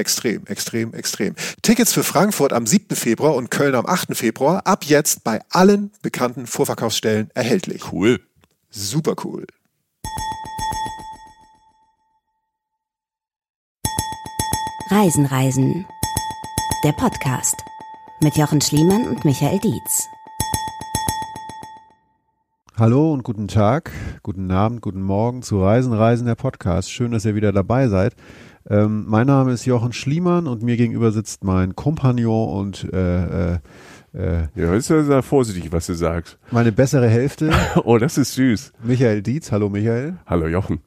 Extrem, extrem, extrem. Tickets für Frankfurt am 7. Februar und Köln am 8. Februar ab jetzt bei allen bekannten Vorverkaufsstellen erhältlich. Cool. Super cool. Reisen, Reisen. Der Podcast mit Jochen Schliemann und Michael Dietz. Hallo und guten Tag, guten Abend, guten Morgen zu Reisen, Reisen, der Podcast. Schön, dass ihr wieder dabei seid. Ähm, mein Name ist Jochen Schliemann und mir gegenüber sitzt mein Kompagnon und äh, äh, äh, ja, ist ja sehr vorsichtig, was du sagst. Meine bessere Hälfte. oh, das ist süß. Michael Dietz. Hallo Michael. Hallo Jochen.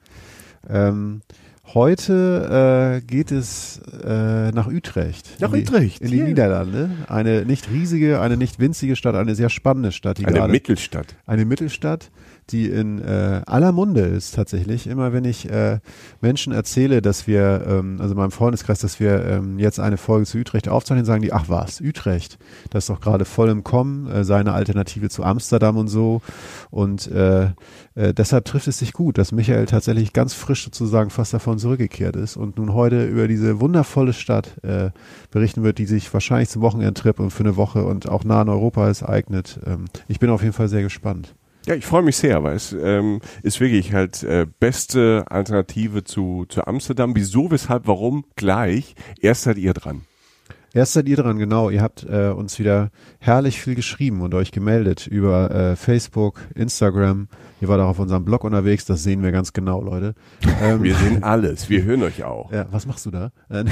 Ähm, Heute äh, geht es äh, nach Utrecht. Nach in Utrecht. Die, in die yeah. Niederlande. Eine nicht riesige, eine nicht winzige Stadt, eine sehr spannende Stadt. eine gerade, Mittelstadt. Eine Mittelstadt, die in äh, aller Munde ist tatsächlich. Immer wenn ich äh, Menschen erzähle, dass wir, ähm, also meinem Freundeskreis, dass wir ähm, jetzt eine Folge zu Utrecht aufzeichnen, sagen die, ach was, Utrecht, das ist doch gerade voll im Kommen, äh, seine Alternative zu Amsterdam und so. Und äh, äh, deshalb trifft es sich gut, dass Michael tatsächlich ganz frisch sozusagen fast davon zurückgekehrt ist und nun heute über diese wundervolle Stadt äh, berichten wird, die sich wahrscheinlich zum Wochenendtrip und für eine Woche und auch nah in Europa ist eignet. Ähm, ich bin auf jeden Fall sehr gespannt. Ja, ich freue mich sehr, weil es ähm, ist wirklich halt äh, beste Alternative zu, zu Amsterdam. Wieso, weshalb, warum? Gleich. Erst seid ihr dran. Erst seid ihr dran, genau. Ihr habt äh, uns wieder herrlich viel geschrieben und euch gemeldet über äh, Facebook, Instagram. Ihr wart auch auf unserem Blog unterwegs, das sehen wir ganz genau, Leute. Ähm, wir sehen alles, wir hören euch auch. Ja, was machst du da?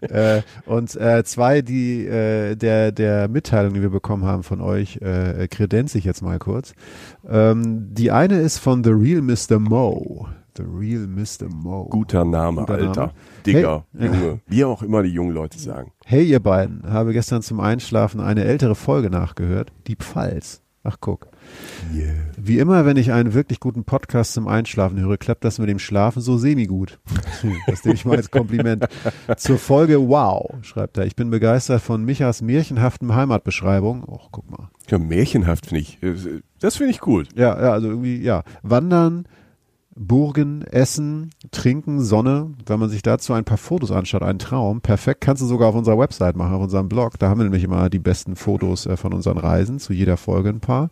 äh, und äh, zwei, die äh, der der Mitteilung, die wir bekommen haben von euch, äh, kredenze ich jetzt mal kurz. Ähm, die eine ist von The Real Mr. Mo. The Real Mr. Mo. Guter Name, Guter Alter. Name. Digger, hey, Junge. Wie auch immer die jungen Leute sagen. Hey, ihr beiden. Habe gestern zum Einschlafen eine ältere Folge nachgehört. Die Pfalz. Ach, guck. Yeah. Wie immer, wenn ich einen wirklich guten Podcast zum Einschlafen höre, klappt das mit dem Schlafen so semi-gut. Das nehme ich mal als Kompliment. Zur Folge Wow, schreibt er. Ich bin begeistert von Michas märchenhaften Heimatbeschreibung. Och, guck mal. Ja, märchenhaft finde ich. Das finde ich gut. Ja, ja, also irgendwie, ja. Wandern, Burgen, Essen, Trinken, Sonne. Wenn man sich dazu ein paar Fotos anschaut, ein Traum. Perfekt, kannst du sogar auf unserer Website machen, auf unserem Blog. Da haben wir nämlich immer die besten Fotos äh, von unseren Reisen, zu jeder Folge ein paar.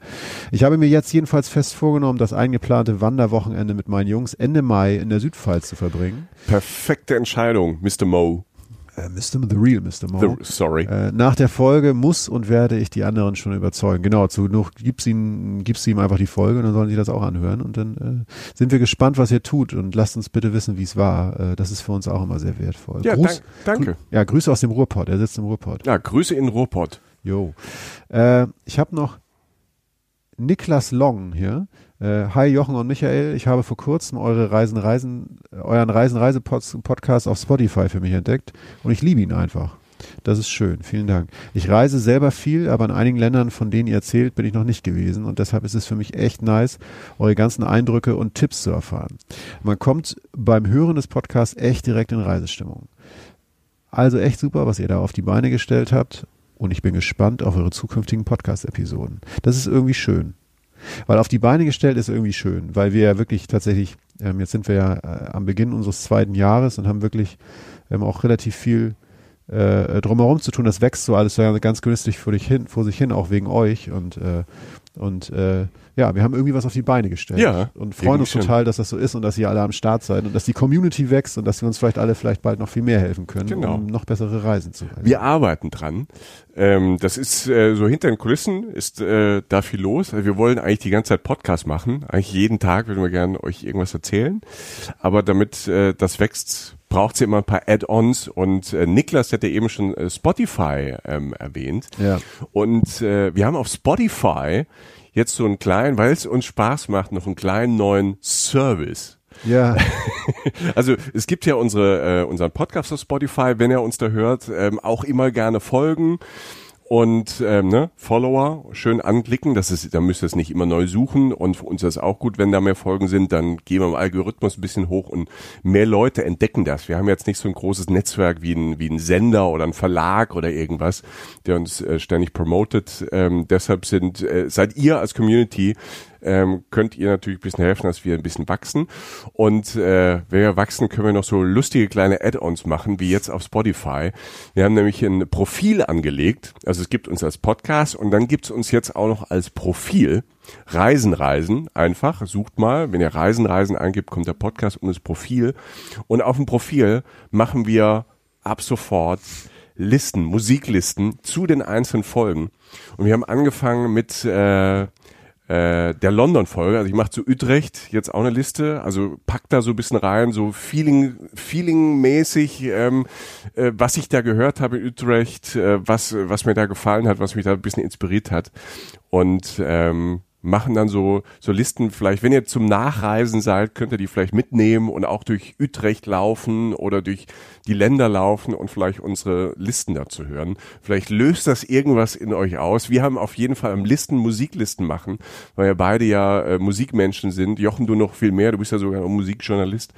Ich habe mir jetzt jedenfalls fest vorgenommen, das eingeplante Wanderwochenende mit meinen Jungs Ende Mai in der Südpfalz zu verbringen. Perfekte Entscheidung, Mr. Mo äh, Mr. The Real Mr. Mo. The, sorry. Äh, nach der Folge muss und werde ich die anderen schon überzeugen. Genau, zu noch gib's ihnen, gibst ihm einfach die Folge und dann sollen sie das auch anhören und dann äh, sind wir gespannt, was ihr tut und lasst uns bitte wissen, wie es war. Äh, das ist für uns auch immer sehr wertvoll. Ja, Gruß, dank, danke. ja, Grüße aus dem Ruhrpott. Er sitzt im Ruhrpott. Ja, Grüße in Ruhrpott. Jo. Äh, ich habe noch Niklas Long hier. Äh, hi Jochen und Michael, ich habe vor kurzem eure Reisen Reisen, euren Reisen Reise Podcast auf Spotify für mich entdeckt und ich liebe ihn einfach. Das ist schön, vielen Dank. Ich reise selber viel, aber in einigen Ländern, von denen ihr erzählt, bin ich noch nicht gewesen und deshalb ist es für mich echt nice, eure ganzen Eindrücke und Tipps zu erfahren. Man kommt beim Hören des Podcasts echt direkt in Reisestimmung. Also echt super, was ihr da auf die Beine gestellt habt und ich bin gespannt auf eure zukünftigen Podcast-Episoden. Das ist irgendwie schön. Weil auf die Beine gestellt ist irgendwie schön, weil wir ja wirklich tatsächlich, ähm, jetzt sind wir ja äh, am Beginn unseres zweiten Jahres und haben wirklich ähm, auch relativ viel äh, drumherum zu tun. Das wächst so alles ganz genüsslich vor, hin, vor sich hin, auch wegen euch. Und äh, Und äh, ja, wir haben irgendwie was auf die Beine gestellt Ja, und freuen uns total, dass das so ist und dass ihr alle am Start seid und dass die Community wächst und dass wir uns vielleicht alle vielleicht bald noch viel mehr helfen können, Genau. um noch bessere Reisen zu erleben. Wir arbeiten dran. Ähm, das ist äh, so hinter den Kulissen ist äh, da viel los. Also wir wollen eigentlich die ganze Zeit Podcast machen. Eigentlich jeden Tag würden wir gerne euch irgendwas erzählen. Aber damit äh, das wächst, braucht es immer ein paar Add-ons. Und äh, Niklas hat ja eben schon äh, Spotify ähm, erwähnt. Ja. Und äh, wir haben auf Spotify jetzt so einen kleinen, weil es uns Spaß macht, noch einen kleinen neuen Service. Ja, Also es gibt ja unsere, äh, unseren Podcast auf Spotify, wenn ihr uns da hört, ähm, auch immer gerne folgen und ähm, ne, Follower schön anklicken. Das ist, da müsst ihr es nicht immer neu suchen und für uns ist es auch gut, wenn da mehr Folgen sind, dann gehen wir im Algorithmus ein bisschen hoch und mehr Leute entdecken das. Wir haben jetzt nicht so ein großes Netzwerk wie ein, wie ein Sender oder ein Verlag oder irgendwas, der uns äh, ständig promotet. Ähm, deshalb sind, äh, seid ihr als Community ähm, könnt ihr natürlich ein bisschen helfen, dass wir ein bisschen wachsen. Und äh, wenn wir wachsen, können wir noch so lustige kleine Add-ons machen, wie jetzt auf Spotify. Wir haben nämlich ein Profil angelegt. Also es gibt uns als Podcast und dann gibt es uns jetzt auch noch als Profil. Reisen, Reisen, einfach, sucht mal, wenn ihr Reisen, Reisen eingibt, kommt der Podcast und das Profil. Und auf dem Profil machen wir ab sofort Listen, Musiklisten zu den einzelnen Folgen. Und wir haben angefangen mit äh, äh, der London-Folge, also ich mache zu Utrecht jetzt auch eine Liste, also pack da so ein bisschen rein, so Feeling, Feeling-mäßig, ähm, äh, was ich da gehört habe in Utrecht, äh, was, was mir da gefallen hat, was mich da ein bisschen inspiriert hat. Und ähm, machen dann so, so Listen vielleicht, wenn ihr zum Nachreisen seid, könnt ihr die vielleicht mitnehmen und auch durch Utrecht laufen oder durch die Länder laufen und vielleicht unsere Listen dazu hören. Vielleicht löst das irgendwas in euch aus. Wir haben auf jeden Fall am Listen Musiklisten machen, weil wir beide ja äh, Musikmenschen sind. Jochen, du noch viel mehr, du bist ja sogar ein Musikjournalist.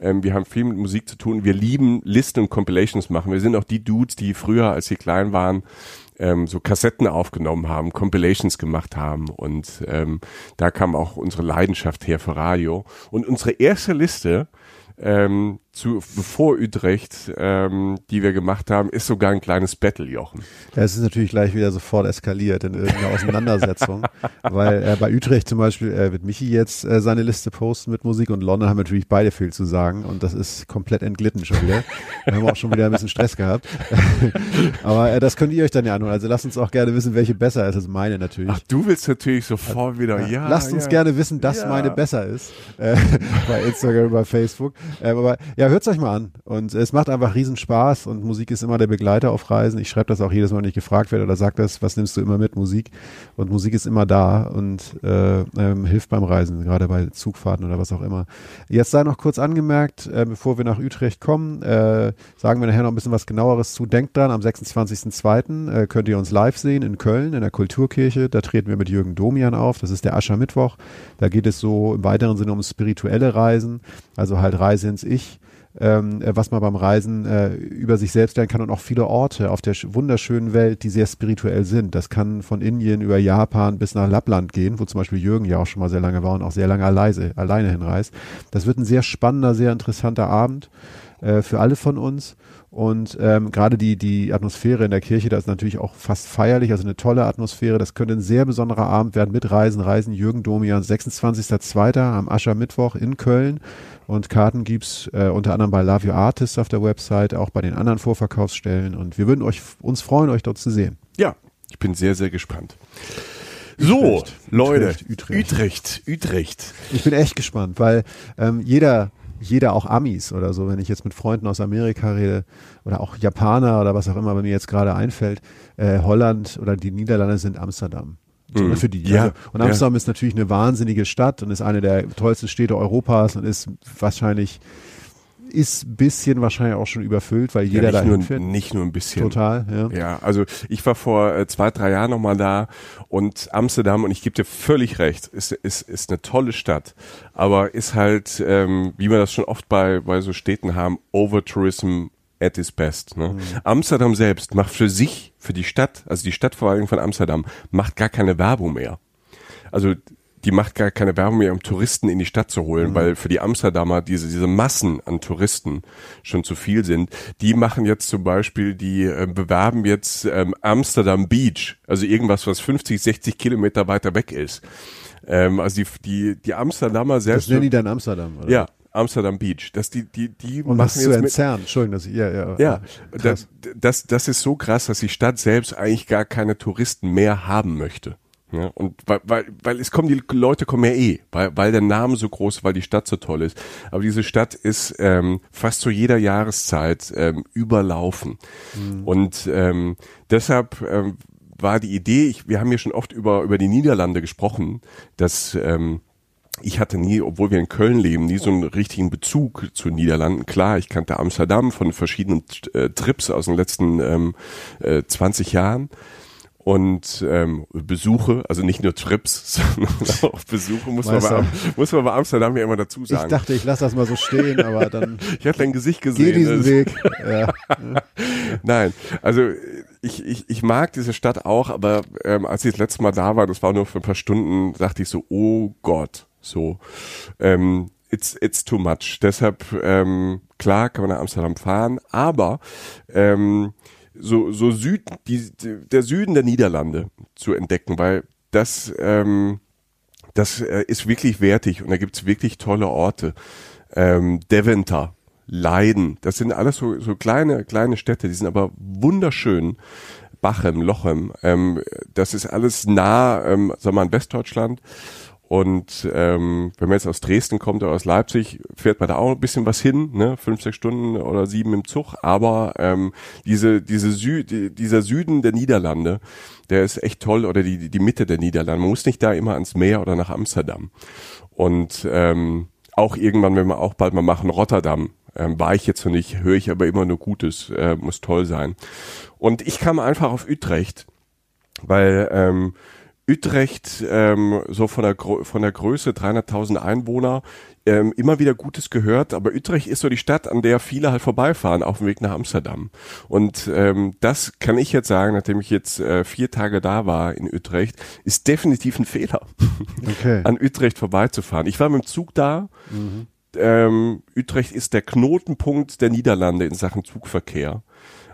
Ähm, wir haben viel mit Musik zu tun. Wir lieben Listen und Compilations machen. Wir sind auch die Dudes, die früher, als sie klein waren, ähm, so Kassetten aufgenommen haben, Compilations gemacht haben und ähm, da kam auch unsere Leidenschaft her für Radio. Und unsere erste Liste ähm, zu bevor Utrecht, ähm, die wir gemacht haben, ist sogar ein kleines Battle, Jochen. Ja, es ist natürlich gleich wieder sofort eskaliert in irgendeiner Auseinandersetzung, weil äh, bei Utrecht zum Beispiel äh, wird Michi jetzt äh, seine Liste posten mit Musik und London haben natürlich beide viel zu sagen und das ist komplett entglitten schon wieder. Wir haben auch schon wieder ein bisschen Stress gehabt. Aber äh, das könnt ihr euch dann ja anhören. Also lasst uns auch gerne wissen, welche besser ist als meine natürlich. Ach, du willst natürlich sofort wieder, ja. Lasst uns ja. gerne wissen, dass Ja. meine besser ist. Äh, bei Instagram, bei Facebook. Ähm, aber ja, hört's euch mal an. Und es macht einfach riesen Spaß und Musik ist immer der Begleiter auf Reisen. Ich schreibe das auch jedes Mal, wenn ich gefragt werde oder sag das, was nimmst du immer mit Musik? Und Musik ist immer da und äh, ähm, hilft beim Reisen, gerade bei Zugfahrten oder was auch immer. Jetzt sei noch kurz angemerkt, äh, bevor wir nach Utrecht kommen, äh, sagen wir nachher noch ein bisschen was genaueres zu. Denkt dran, am 26.02. Äh, könnt ihr uns live sehen in Köln, in der Kulturkirche. Da treten wir mit Jürgen Domian auf. Das ist der Aschermittwoch. Da geht es so im weiteren Sinne um spirituelle Reisen, also halt Reise ins Ich ähm, äh, was man beim Reisen äh, über sich selbst lernen kann und auch viele Orte auf der sch- wunderschönen Welt, die sehr spirituell sind. Das kann von Indien über Japan bis nach Lappland gehen, wo zum Beispiel Jürgen ja auch schon mal sehr lange war und auch sehr lange alleine, alleine hinreist. Das wird ein sehr spannender, sehr interessanter Abend äh, für alle von uns. Und ähm, gerade die, die Atmosphäre in der Kirche, da ist natürlich auch fast feierlich, also eine tolle Atmosphäre. Das könnte ein sehr besonderer Abend werden mit Reisen, Reisen Jürgen Domian, 26.02. am Aschermittwoch in Köln. Und Karten gibt's äh, unter anderem bei Love Your Artist auf der Website, auch bei den anderen Vorverkaufsstellen. Und wir würden euch, uns freuen, euch dort zu sehen. Ja, ich bin sehr, sehr gespannt. So, Utrecht, Leute, Utrecht, Utrecht. Utrecht. Ich bin echt gespannt, weil ähm, jeder, jeder auch Amis oder so, wenn ich jetzt mit Freunden aus Amerika rede oder auch Japaner oder was auch immer bei mir jetzt gerade einfällt, äh, Holland oder die Niederlande sind Amsterdam. Mhm. Für die. Ja, Also, und Amsterdam ist natürlich eine wahnsinnige Stadt und ist eine der tollsten Städte Europas und ist wahrscheinlich, ist ein bisschen wahrscheinlich auch schon überfüllt, weil jeder ja, da nicht, nur, hinfährt. nicht nur ein bisschen. Total, ja. Ja, also ich war vor äh, zwei, drei Jahren nochmal da und Amsterdam, und ich gebe dir völlig recht, ist, ist, ist eine tolle Stadt, aber ist halt, ähm, wie wir das schon oft bei, bei so Städten haben, Overtourism at its best. Ne? Amsterdam selbst macht für sich, für die Stadt, also die Stadtverwaltung von Amsterdam, macht gar keine Werbung mehr. Also die macht gar keine Werbung mehr, um Touristen in die Stadt zu holen, mhm. weil für die Amsterdamer diese, diese Massen an Touristen schon zu viel sind. Die machen jetzt zum Beispiel, die äh, bewerben jetzt ähm, Amsterdam Beach, also irgendwas, was 50, 60 Kilometer weiter weg ist. Ähm, also die, die, die Amsterdamer selbst. Das nennen die dann Amsterdam, oder? Ja, Amsterdam Beach. Das die die die und jetzt zu entzerren. Entschuldigung, dass ich, ja ja. Ja, das, das das ist so krass, dass die Stadt selbst eigentlich gar keine Touristen mehr haben möchte. Ja, und weil, weil, weil es kommen die Leute kommen ja eh, weil, weil der Name so groß, weil die Stadt so toll ist. Aber diese Stadt ist ähm, fast zu jeder Jahreszeit ähm, überlaufen. Mhm. Und ähm, deshalb ähm, war die Idee, ich, wir haben ja schon oft über, über die Niederlande gesprochen, dass ähm, ich hatte nie, obwohl wir in Köln leben, nie so einen richtigen Bezug zu Niederlanden. Klar, ich kannte Amsterdam von verschiedenen äh, Trips aus den letzten ähm, äh, 20 Jahren und ähm, Besuche, also nicht nur Trips, sondern auch Besuche, muss man, bei, muss man bei Amsterdam ja immer dazu sagen. Ich dachte, ich lasse das mal so stehen, aber dann. ich hatte dein Gesicht gesehen. Geh diesen Weg. Ja. Nein, also ich, ich, ich mag diese Stadt auch, aber ähm, als ich das letzte Mal da war, das war nur für ein paar Stunden, dachte ich so, oh Gott, so. Ähm, it's, it's too much. Deshalb, ähm, klar kann man nach Amsterdam fahren, aber ähm, so, so Süd, die, der Süden der Niederlande zu entdecken, weil das, ähm, das äh, ist wirklich wertig und da gibt's wirklich tolle Orte. Ähm, Deventer, Leiden, das sind alles so, so kleine, kleine Städte, die sind aber wunderschön. Bachem, Lochem, ähm, das ist alles nah, ähm, wir mal, in Westdeutschland. Und ähm, wenn man jetzt aus Dresden kommt oder aus Leipzig, fährt man da auch ein bisschen was hin, ne? fünf, sechs Stunden oder sieben im Zug. Aber ähm, diese, diese Sü die, dieser Süden der Niederlande, der ist echt toll oder die, die Mitte der Niederlande. Man muss nicht da immer ans Meer oder nach Amsterdam. Und ähm, auch irgendwann, wenn wir auch bald mal machen, Rotterdam. Ähm, war ich jetzt noch nicht, höre ich aber immer nur Gutes, äh, muss toll sein. Und ich kam einfach auf Utrecht, weil ähm, Utrecht ähm, so von der, von der Größe 300.000 Einwohner ähm, immer wieder Gutes gehört, aber Utrecht ist so die Stadt, an der viele halt vorbeifahren auf dem Weg nach Amsterdam. Und ähm, das kann ich jetzt sagen, nachdem ich jetzt äh, vier Tage da war in Utrecht, ist definitiv ein Fehler, okay. an Utrecht vorbeizufahren. Ich war mit dem Zug da. Mhm. Ähm, Utrecht ist der Knotenpunkt der Niederlande in Sachen Zugverkehr.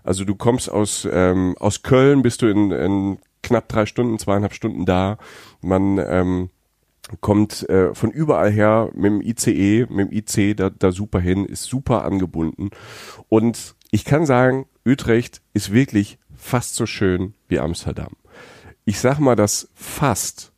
Also du kommst aus, ähm, aus Köln, bist du in, in knapp drei Stunden, zweieinhalb Stunden da. Man ähm, kommt äh, von überall her mit dem ICE, mit dem IC da, da super hin, ist super angebunden. Und ich kann sagen, Utrecht ist wirklich fast so schön wie Amsterdam. Ich sag mal, dass fast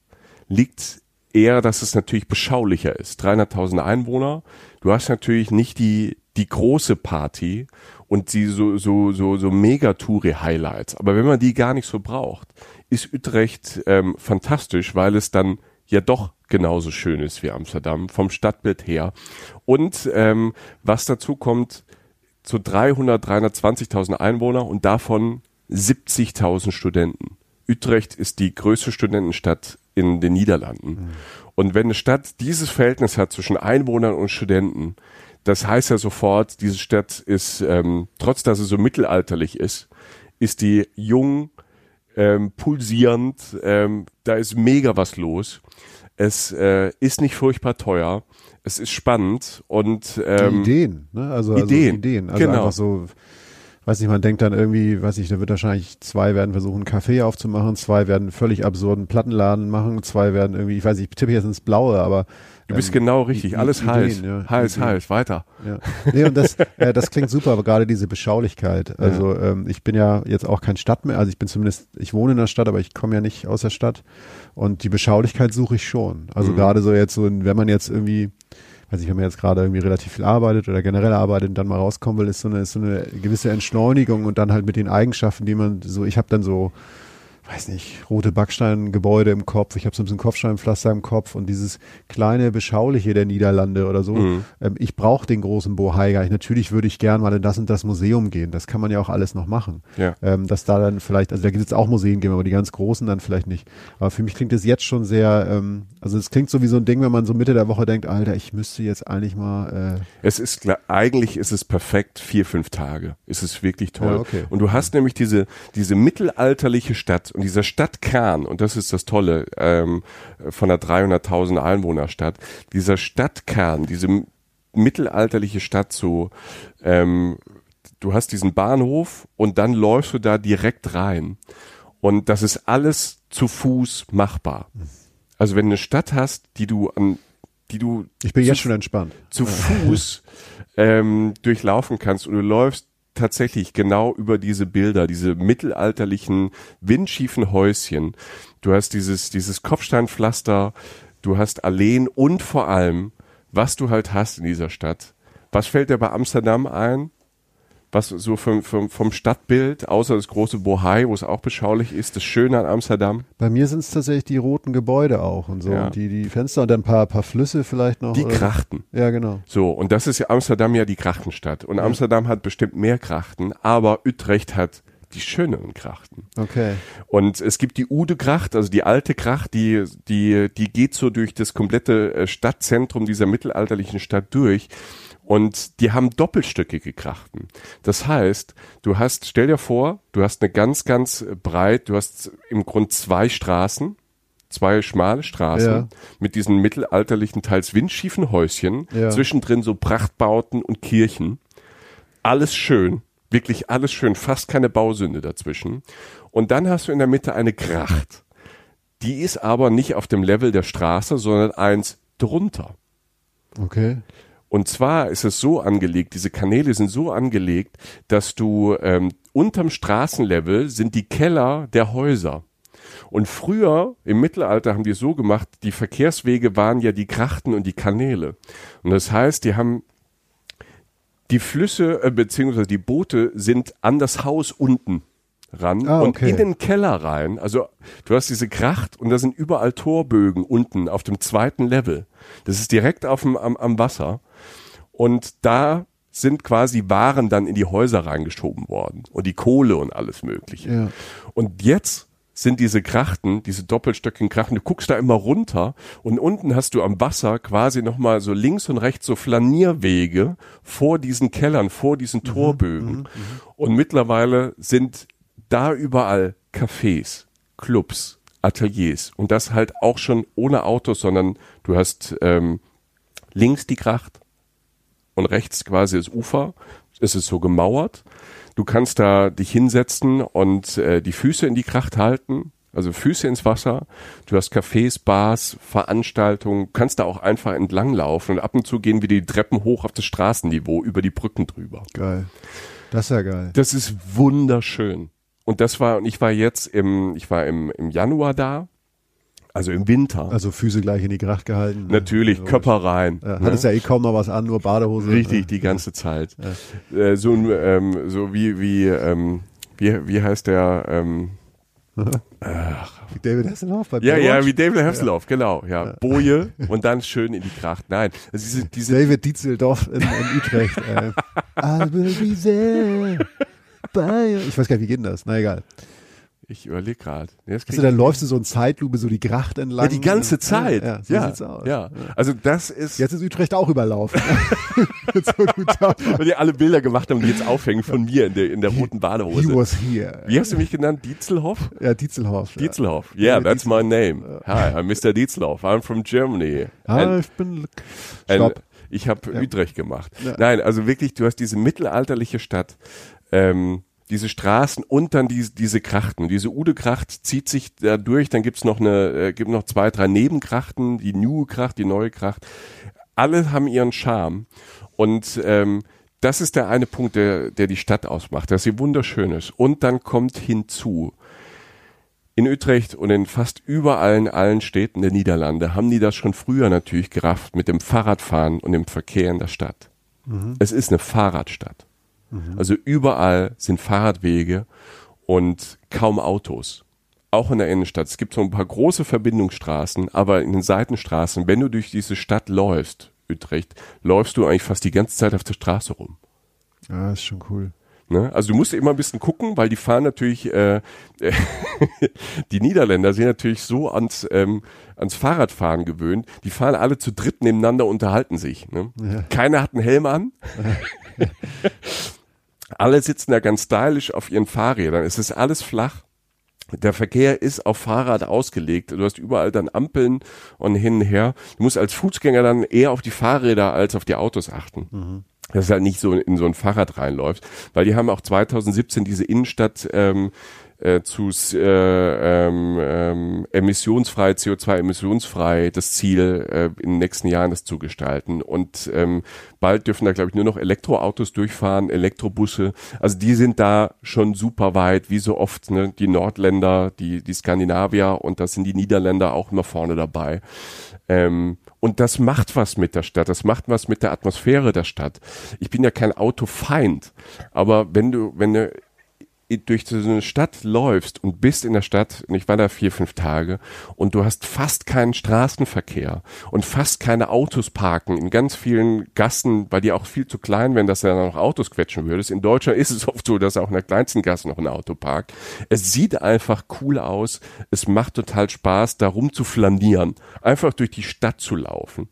liegt eher, dass es natürlich beschaulicher ist. 300.000 Einwohner. Du hast natürlich nicht die, die große Party und die so, so, so, so Megatouri-Highlights. Aber wenn man die gar nicht so braucht, ist Utrecht ähm, fantastisch, weil es dann ja doch genauso schön ist wie Amsterdam vom Stadtbild her. Und ähm, was dazu kommt, zu 300, 320.000 Einwohner und davon 70.000 Studenten. Utrecht ist die größte Studentenstadt in den Niederlanden. Mhm. Und wenn eine Stadt dieses Verhältnis hat zwischen Einwohnern und Studenten, das heißt ja sofort, diese Stadt ist, ähm, trotz dass sie so mittelalterlich ist, ist die jung, ähm, pulsierend, ähm, da ist mega was los. Es äh, ist nicht furchtbar teuer. Es ist spannend und ähm, Ideen, ne? Also, also Ideen, also Ideen. Also genau. einfach so, weiß nicht, man denkt dann irgendwie, weiß ich, da wird wahrscheinlich zwei werden versuchen, einen Café aufzumachen, zwei werden völlig absurden Plattenladen machen, zwei werden irgendwie, ich weiß nicht, ich tippe jetzt ins Blaue, aber Du bist ähm, genau richtig, alles Ideen, heiß, ja, heiß, Ideen. heiß, weiter. Ja. Nee, und das, äh, das klingt super, aber gerade diese Beschaulichkeit. Also ja. ähm, ich bin ja jetzt auch kein Stadt mehr, also ich bin zumindest, ich wohne in der Stadt, aber ich komme ja nicht aus der Stadt. Und die Beschaulichkeit suche ich schon. Also mhm. gerade so jetzt so, wenn man jetzt irgendwie, weiß ich, wenn man jetzt gerade irgendwie relativ viel arbeitet oder generell arbeitet und dann mal rauskommen will, ist so eine, ist so eine gewisse Entschleunigung und dann halt mit den Eigenschaften, die man so, ich habe dann so weiß nicht, rote Backsteingebäude im Kopf, ich habe so ein bisschen Kopfsteinpflaster im Kopf und dieses kleine, beschauliche der Niederlande oder so. Mhm. Ähm, ich brauche den großen Bohaiger. Ich, natürlich würde ich gern mal in das und das Museum gehen. Das kann man ja auch alles noch machen. Ja. Ähm, dass da dann vielleicht, also da gibt es auch Museen geben, aber die ganz großen dann vielleicht nicht. Aber für mich klingt es jetzt schon sehr, ähm, also es klingt so wie so ein Ding, wenn man so Mitte der Woche denkt, Alter, ich müsste jetzt eigentlich mal. Äh es ist klar, eigentlich ist es perfekt, vier, fünf Tage. Es ist wirklich toll. Ja, okay. Und du hast nämlich diese, diese mittelalterliche Stadt und dieser Stadtkern, und das ist das Tolle ähm, von einer 300.000 Einwohnerstadt, dieser Stadtkern, diese mittelalterliche Stadt so, ähm, du hast diesen Bahnhof und dann läufst du da direkt rein. Und das ist alles zu Fuß machbar. Also wenn du eine Stadt hast, die du an, die du Ich bin zu jetzt schon entspannt. zu Fuß ähm, durchlaufen kannst und du läufst tatsächlich genau über diese Bilder, diese mittelalterlichen, windschiefen Häuschen. Du hast dieses, dieses Kopfsteinpflaster, du hast Alleen und vor allem, was du halt hast in dieser Stadt. Was fällt dir bei Amsterdam ein? Was so vom, vom, vom Stadtbild, außer das große Bohai, wo es auch beschaulich ist, das Schöne an Amsterdam? Bei mir sind es tatsächlich die roten Gebäude auch und so. Ja. Und die, die Fenster und dann ein paar, paar Flüsse vielleicht noch. Die oder? Krachten. Ja, genau. So, und das ist ja Amsterdam ja die Krachtenstadt. Und Amsterdam hat bestimmt mehr Krachten, aber Utrecht hat die schöneren Krachten. Okay. Und es gibt die Ude-Gracht, also die alte Gracht, die, die, die geht so durch das komplette äh, Stadtzentrum dieser mittelalterlichen Stadt durch. Und die haben doppelstöckige Krachten. Das heißt, du hast, stell dir vor, du hast eine ganz, ganz breit, du hast im Grund zwei Straßen, zwei schmale Straßen Ja. mit diesen mittelalterlichen, teils windschiefen Häuschen, Ja. zwischendrin so Prachtbauten und Kirchen. Alles schön, wirklich alles schön, fast keine Bausünde dazwischen. Und dann hast du in der Mitte eine Gracht. Die ist aber nicht auf dem Level der Straße, sondern eins drunter. Okay. Und zwar ist es so angelegt, diese Kanäle sind so angelegt, dass du ähm, unterm Straßenlevel sind die Keller der Häuser. Und früher im Mittelalter haben die es so gemacht, die Verkehrswege waren ja die Grachten und die Kanäle. Und das heißt, die haben die Flüsse äh, beziehungsweise die Boote sind an das Haus unten ran Ah, und okay. in den Keller rein. Also du hast diese Gracht und da sind überall Torbögen unten auf dem zweiten Level. Das ist direkt auf dem, am, am Wasser. Und da sind quasi Waren dann in die Häuser reingeschoben worden und die Kohle und alles Mögliche. Ja. Und jetzt sind diese Krachten, diese doppelstöckigen Krachten, du guckst da immer runter und unten hast du am Wasser quasi nochmal so links und rechts so Flanierwege vor diesen Kellern, vor diesen Torbögen. Und mittlerweile sind da überall Cafés, Clubs, Ateliers und das halt auch schon ohne Autos, sondern du hast ähm, links die Kracht und rechts quasi das Ufer. Es ist so gemauert. Du kannst da dich hinsetzen und äh, die Füße in die Kracht halten, also Füße ins Wasser. Du hast Cafés, Bars, Veranstaltungen, kannst da auch einfach entlang laufen und ab und zu gehen wir die Treppen hoch auf das Straßenniveau über die Brücken drüber. Geil. Das ist ja geil. Das ist wunderschön. Und das war, und ich war jetzt im, ich war im, im Januar da, also im Winter. Also Füße gleich in die Gracht gehalten. ne? Natürlich, Logisch. Körper rein. Ja, ne? hattest ja eh kaum noch was an, nur Badehose. Richtig, die ganze Zeit. Äh, so, ein, ähm, so wie, wie, ähm, wie, wie heißt der, ähm, Wie David Hasselhoff bei ja, ja, Baywatch. wie David Hasselhoff, genau, ja. Boje und dann schön in die Kracht. Nein, also diese, diese, David Dietzeldorf in, in Utrecht. I will be there. You. Ich weiß gar nicht, wie geht denn das? Na egal. ich überlege gerade. Nee, Also, dann läufst du so in Zeitlupe so die Gracht entlang. ja, die ganze Zeit. Ja, so ja, sieht's aus. ja. Also das ist, Jetzt ist Utrecht auch überlaufen. so gut weil die alle Bilder gemacht haben, die jetzt aufhängen von mir in der, in der roten He Badehose. was here. Wie hast du mich genannt? Dietzelhoff? Ja, Dietzelhoff. ja. Dietzelhoff. Yeah, David that's my name. Hi, I'm Mr. Dietzelhoff. I'm from Germany. Ah, And- ich bin. Stopp. Ich habe Ja. Utrecht gemacht. Ja. Nein, also wirklich, du hast diese mittelalterliche Stadt, ähm, diese Straßen und dann diese, diese Krachten. Diese Ude-Kracht zieht sich da durch, dann gibt's noch eine, äh, gibt noch zwei, drei Nebenkrachten, die New Kracht, die neue Kracht. Alle haben ihren Charme. Und ähm, das ist der eine Punkt, der, der die Stadt ausmacht, dass sie wunderschön ist. Und dann kommt hinzu, in Utrecht und in fast überall in allen Städten der Niederlande haben die das schon früher natürlich gerafft mit dem Fahrradfahren und dem Verkehr in der Stadt. Es ist eine Fahrradstadt. Also überall sind Fahrradwege und kaum Autos. Auch in der Innenstadt. Es gibt so ein paar große Verbindungsstraßen, aber in den Seitenstraßen, wenn du durch diese Stadt läufst, Utrecht, läufst du eigentlich fast die ganze Zeit auf der Straße rum. Ja, ist schon cool. Ne? Also du musst immer ein bisschen gucken, weil die fahren natürlich, äh, die Niederländer sind natürlich so ans, ähm, ans Fahrradfahren gewöhnt. Die fahren alle zu dritt nebeneinander, unterhalten sich. Ne? Ja. Keiner hat einen Helm an. alle sitzen da ganz stylisch auf ihren Fahrrädern. Es ist alles flach. der Verkehr ist auf Fahrrad ausgelegt. Du hast überall dann Ampeln und hin und her. Du musst als Fußgänger dann eher auf die Fahrräder als auf die Autos achten. Mhm. Dass es halt nicht so in so ein Fahrrad reinläuft. Weil die haben auch 2017 diese Innenstadt ähm, äh, zu äh, ähm, ähm, emissionsfrei, CO2-emissionsfrei das Ziel äh, in den nächsten Jahren das zu gestalten. Und ähm, bald dürfen da, glaube ich, nur noch Elektroautos durchfahren, Elektrobusse. Also die sind da schon super weit, wie so oft ne? die Nordländer, die, die Skandinavier und da sind die Niederländer auch immer vorne dabei. Ähm, und das macht was mit der Stadt, das macht was mit der Atmosphäre der Stadt. Ich bin ja kein Autofeind, aber wenn du, wenn du durch so eine Stadt läufst und bist in der Stadt, und ich war da vier, fünf Tage, und du hast fast keinen Straßenverkehr und fast keine Autos parken in ganz vielen Gassen, weil die auch viel zu klein wären, dass du dann noch Autos quetschen würdest. In Deutschland ist es oft so, dass auch in der kleinsten Gasse noch ein Auto parkt. Es sieht einfach cool aus. Es macht total Spaß, da rum zu flanieren, einfach durch die Stadt zu laufen.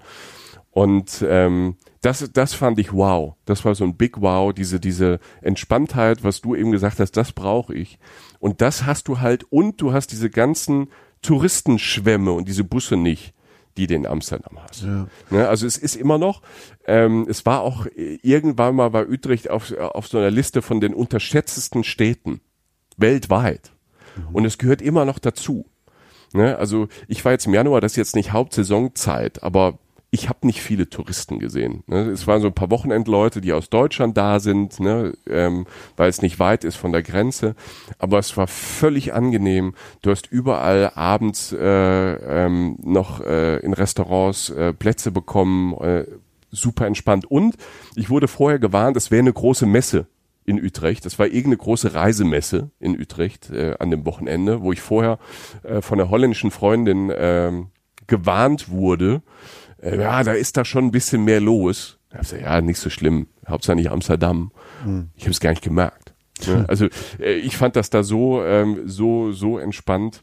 Und ähm, das, das fand ich wow. Das war so ein Big Wow, diese, diese Entspanntheit, was du eben gesagt hast, das brauche ich. Und das hast du halt, und du hast diese ganzen Touristenschwämme und diese Busse nicht, die du in Amsterdam hast. Ja. Ne, also es ist immer noch, ähm, es war auch irgendwann mal bei Utrecht auf, auf so einer Liste von den unterschätztesten Städten weltweit. Mhm. Und es gehört immer noch dazu. Ne, also ich war jetzt im Januar, das ist jetzt nicht Hauptsaisonzeit, aber ich habe nicht viele Touristen gesehen. Ne? Es waren so ein paar Wochenendleute, die aus Deutschland da sind, ne? ähm, weil es nicht weit ist von der Grenze. Aber es war völlig angenehm. Du hast überall abends äh, ähm, noch äh, in Restaurants äh, Plätze bekommen, äh, super entspannt. Und ich wurde vorher gewarnt, es wäre eine große Messe in Utrecht. Das war irgendeine große Reisemesse in Utrecht äh, an dem Wochenende, wo ich vorher äh, von der holländischen Freundin äh, gewarnt wurde, ja, da ist da schon ein bisschen mehr los. Ich gesagt, ja, nicht so schlimm. Hauptsache nicht Amsterdam. Mhm. Ich habe es gar nicht gemerkt. Ne? Also äh, ich fand das da so, ähm, so, so entspannt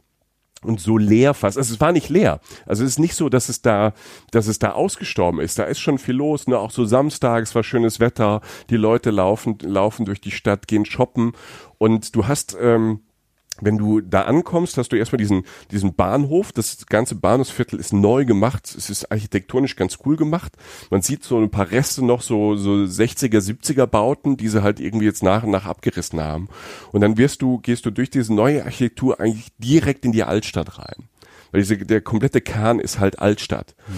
und so leer fast. Also es war nicht leer. Also es ist nicht so, dass es da, dass es da ausgestorben ist. Da ist schon viel los. Ne? Auch so Samstag, es war schönes Wetter. Die Leute laufen, laufen durch die Stadt, gehen shoppen und du hast ähm, wenn du da ankommst, hast du erstmal diesen, diesen Bahnhof. Das ganze Bahnhofsviertel ist neu gemacht. Es ist architektonisch ganz cool gemacht. Man sieht so ein paar Reste noch, so, so 60er, 70er Bauten, die sie halt irgendwie jetzt nach und nach abgerissen haben. Und dann wirst du, gehst du durch diese neue Architektur eigentlich direkt in die Altstadt rein. Weil diese, der komplette Kern ist halt Altstadt. Hm.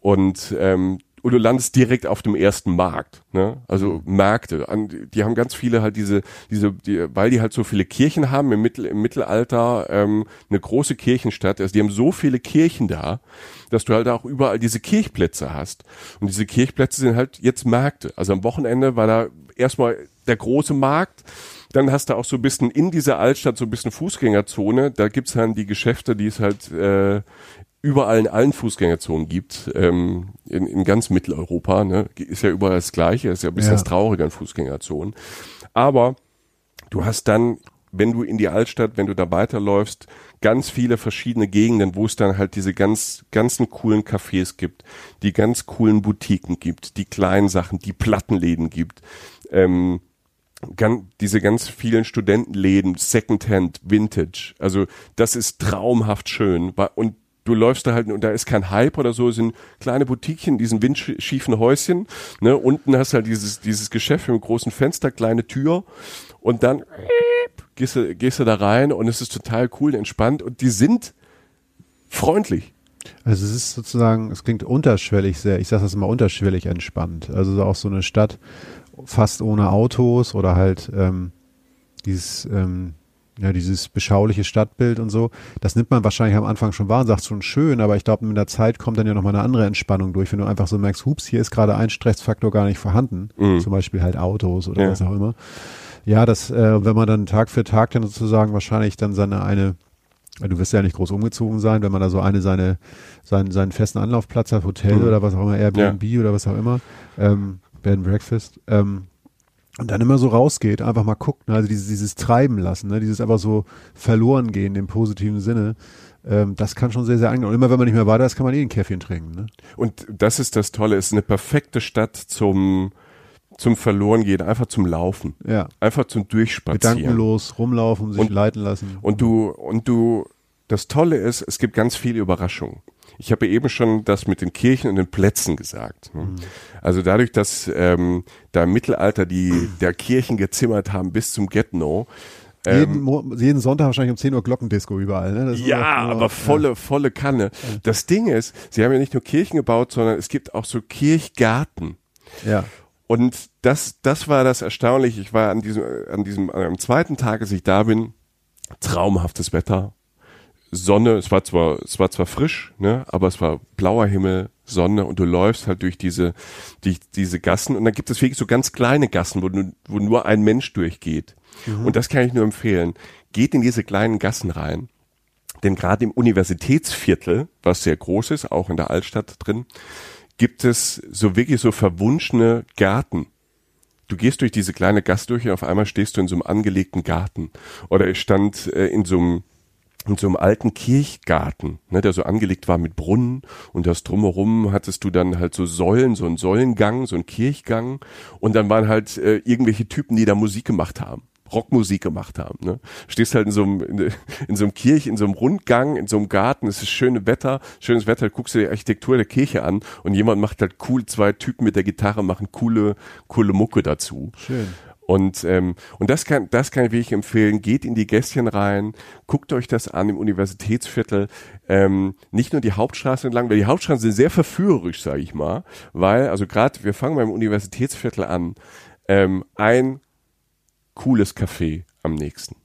Und ähm, und du landest direkt auf dem ersten Markt. Ne? Also Märkte. Die haben ganz viele halt diese, diese, die, weil die halt so viele Kirchen haben im, Mittel, im Mittelalter, ähm, eine große Kirchenstadt. Also die haben so viele Kirchen da, dass du halt auch überall diese Kirchplätze hast. Und diese Kirchplätze sind halt jetzt Märkte. Also am Wochenende war da erstmal der große Markt. Dann hast du auch so ein bisschen in dieser Altstadt so ein bisschen Fußgängerzone. Da gibt's dann die Geschäfte, die es halt äh, überall in allen Fußgängerzonen gibt, ähm, in, in ganz Mitteleuropa, ne, ist ja überall das Gleiche, ist ja ein bisschen ja. das Traurige an Fußgängerzonen. Aber du hast dann, wenn du in die Altstadt, wenn du da weiterläufst, ganz viele verschiedene Gegenden, wo es dann halt diese ganz, ganzen coolen Cafés gibt, die ganz coolen Boutiquen gibt, die kleinen Sachen, die Plattenläden gibt, ähm, ganz, diese ganz vielen Studentenläden, Secondhand, Vintage. Also das ist traumhaft schön. Und du läufst da halt und da ist kein Hype oder so, sind kleine Boutiquechen, diesen windschiefen Häuschen, ne, unten hast du halt dieses, dieses Geschäft mit einem großen Fenster, kleine Tür und dann gehst du, gehst du da rein und es ist total cool, entspannt und die sind freundlich. Also es ist sozusagen, es klingt unterschwellig sehr, ich sage das immer unterschwellig entspannt. Also auch so eine Stadt fast ohne Autos oder halt ähm, dieses ähm, ja, dieses beschauliche Stadtbild und so, das nimmt man wahrscheinlich am Anfang schon wahr und sagt schon schön, aber ich glaube, mit der Zeit kommt dann ja nochmal eine andere Entspannung durch, wenn du einfach so merkst, hups, hier ist gerade ein Stressfaktor gar nicht vorhanden, mhm. zum Beispiel halt Autos oder ja. was auch immer. Ja, das, äh, wenn man dann Tag für Tag dann sozusagen wahrscheinlich dann seine eine, du wirst ja nicht groß umgezogen sein, wenn man da so eine seine, seinen, seinen festen Anlaufplatz hat, Hotel mhm. oder was auch immer, Airbnb ja. oder was auch immer, ähm, Bed and Breakfast, ähm, und dann immer so rausgeht, einfach mal guckt, ne? also dieses, dieses Treiben lassen, ne? dieses einfach so verloren gehen im positiven Sinne, ähm, das kann schon sehr, sehr angenehm. Und immer wenn man nicht mehr weiter ist, kann man eh ein Käffchen trinken. Ne? Und das ist das Tolle, es ist eine perfekte Stadt zum zum verloren gehen, einfach zum Laufen, Ja. einfach zum Durchspazieren. Gedankenlos rumlaufen, sich Und- leiten lassen. Und du, und du, das Tolle ist, es gibt ganz viele Überraschungen. Ich habe ja eben schon das mit den Kirchen und den Plätzen gesagt. ne? Also dadurch, dass ähm, da im Mittelalter die der Kirchen gezimmert haben bis zum Get-No. jeden, Mo jeden Sonntag wahrscheinlich um 10 Uhr Glockendisco überall. Ne? Ja, nur- aber volle, volle Kanne. Das Ding ist, sie haben ja nicht nur Kirchen gebaut, sondern es gibt auch so Kirchgarten. Ja. Und das, das war das Erstaunliche. Ich war an diesem, an diesem, am zweiten Tag, als ich da bin, traumhaftes Wetter. Sonne, es war zwar, es war zwar frisch, ne, aber es war blauer Himmel, Sonne und du läufst halt durch diese, die, diese Gassen und dann gibt es wirklich so ganz kleine Gassen, wo, nu, wo nur ein Mensch durchgeht. Und das kann ich nur empfehlen. Geht in diese kleinen Gassen rein. Denn gerade im Universitätsviertel, was sehr groß ist, auch in der Altstadt drin, gibt es so wirklich so verwunschene Gärten. Du gehst durch diese kleine Gasse durch und auf einmal stehst du in so einem angelegten Garten. Oder ich stand äh, in so einem in so einem alten Kirchgarten, ne, der so angelegt war mit Brunnen und das drumherum hattest du dann halt so Säulen, so einen Säulengang, so einen Kirchgang und dann waren halt äh, irgendwelche Typen, die da Musik gemacht haben. Rockmusik gemacht haben. Ne? Stehst halt in so einem in, in so einem Kirch, in so einem Rundgang, in so einem Garten. Es ist schönes Wetter, schönes Wetter. Guckst du die Architektur der Kirche an und jemand macht halt cool. Zwei Typen mit der Gitarre machen coole coole Mucke dazu. Schön. Und, ähm, und das kann, das kann ich wirklich empfehlen. Geht in die Gässchen rein, guckt euch das an im Universitätsviertel. Ähm, nicht nur die Hauptstraße entlang, weil die Hauptstraßen sind sehr verführerisch, sage ich mal. Weil, also gerade, wir fangen beim Universitätsviertel an. Ähm, ein cooles Café am nächsten.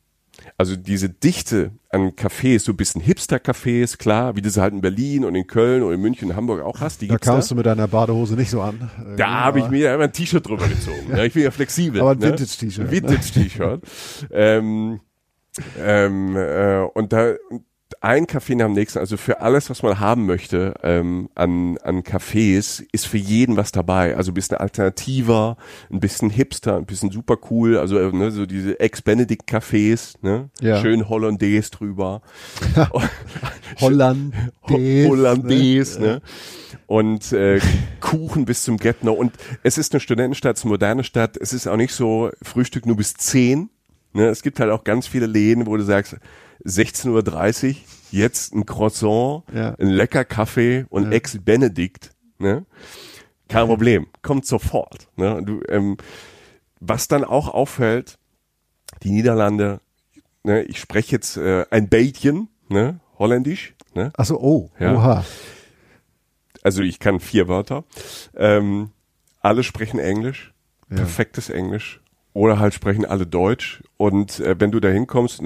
Also diese Dichte an Cafés, so ein bisschen Hipster-Cafés, klar, wie du sie halt in Berlin und in Köln und in München und Hamburg auch hast, die Da gibt's da. kamst du mit deiner Badehose nicht so an. Da habe ich mir einfach ein T-Shirt drüber gezogen. ja. ich bin ja flexibel. Aber ein ne? Vintage-T-Shirt, Ein Vintage-T-Shirt. ähm, ähm, äh, und da ein Kaffee nach dem nächsten, also für alles, was man haben möchte ähm, an, an Cafés, ist für jeden was dabei. Also ein bisschen alternativer, ein bisschen hipster, ein bisschen super cool, also äh, ne, so diese Ex-Benedict-Cafés, ne? Ja. schön Hollandaise drüber. Holland. Ho- Hollandaise, ne? Und äh, Kuchen bis zum Get-No. Und es ist eine Studentenstadt, es ist eine moderne Stadt. Es ist auch nicht so Frühstück nur bis 10. Ne? Es gibt halt auch ganz viele Läden, wo du sagst, 16.30 Uhr, jetzt ein Croissant, Ja. ein lecker Kaffee und Ex-Benedict. Ne? Kein Problem, kommt sofort. Ne? Du, ähm, was dann auch auffällt, die Niederlande, ne, ich spreche jetzt äh, ein Bätchen, ne, holländisch, ne, Achso, oh, Ja. oha. also ich kann vier Wörter. Ähm, alle sprechen Englisch, Ja. perfektes Englisch. Oder halt sprechen alle Deutsch. Und äh, wenn du da hinkommst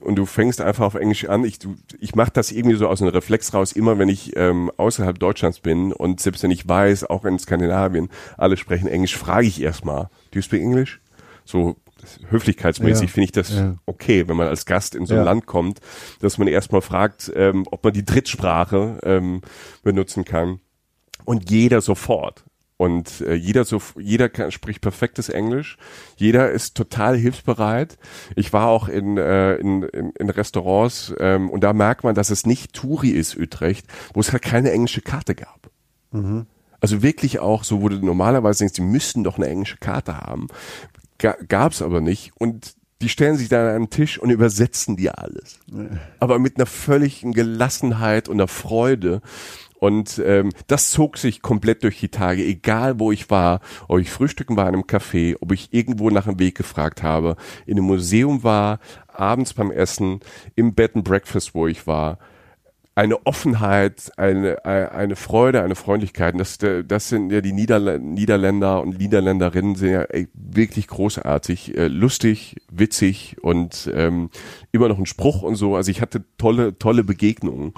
und, du fängst einfach auf Englisch an, ich, du, ich mache das irgendwie so aus einem Reflex raus, immer wenn ich ähm, außerhalb Deutschlands bin und selbst wenn ich weiß, auch in Skandinavien, alle sprechen Englisch, frage ich erstmal, do you speak English? So höflichkeitsmäßig Ja. finde ich das Ja. okay, wenn man als Gast in so ein Ja. Land kommt, dass man erstmal fragt, ähm, ob man die Drittsprache ähm, benutzen kann. Und jeder sofort. Und äh, jeder so, jeder kann, spricht perfektes Englisch. Jeder ist total hilfsbereit. Ich war auch in, äh, in, in, in Restaurants ähm, und da merkt man, dass es nicht Touri ist, Utrecht, wo es halt keine englische Karte gab. Also wirklich auch so, du normalerweise denkst, die müssten doch eine englische Karte haben. Ga, gab's aber nicht. Und die stellen sich da an den Tisch und übersetzen dir alles. Aber mit einer völligen Gelassenheit und einer Freude. Und ähm, das zog sich komplett durch die Tage, egal wo ich war, ob ich frühstücken war in einem Café, ob ich irgendwo nach dem Weg gefragt habe, in einem Museum war, abends beim Essen, im Bed and Breakfast, wo ich war eine Offenheit, eine, eine Freude, eine Freundlichkeit. Und Das, das sind ja die Niederl Niederländer und Niederländerinnen sind ja wirklich großartig, äh, lustig, witzig und ähm, immer noch ein Spruch und so. Also ich hatte tolle, tolle Begegnungen.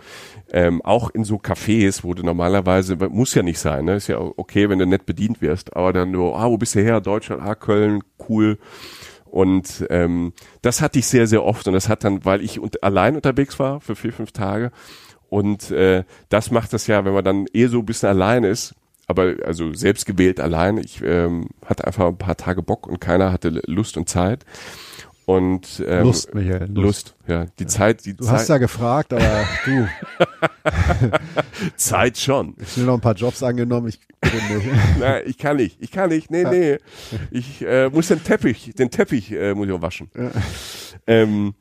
Ähm, auch in so Cafés, wo du normalerweise, muss ja nicht sein, ne? Ist ja okay, wenn du nett bedient wirst, aber dann nur, ah, wo bist du her? Deutschland, ah, Köln, cool. Und ähm, das hatte ich sehr, sehr oft. Und das hat dann, weil ich und, allein unterwegs war für vier, fünf Tage. Und äh, das macht das ja, wenn man dann eh so ein bisschen allein ist, aber also selbst gewählt allein. Ich ähm, hatte einfach ein paar Tage Bock und keiner hatte Lust und Zeit. Und ähm, Lust, Michael. Lust. Lust, ja. Die Zeit, die Du Zeit, hast ja gefragt, aber du, Zeit schon. ich habe noch ein paar Jobs angenommen, ich bin nicht. Nein, ich kann nicht. Ich kann nicht. Nee, nee. Ich äh, muss den Teppich, den Teppich äh, muss ich auch waschen. Ähm,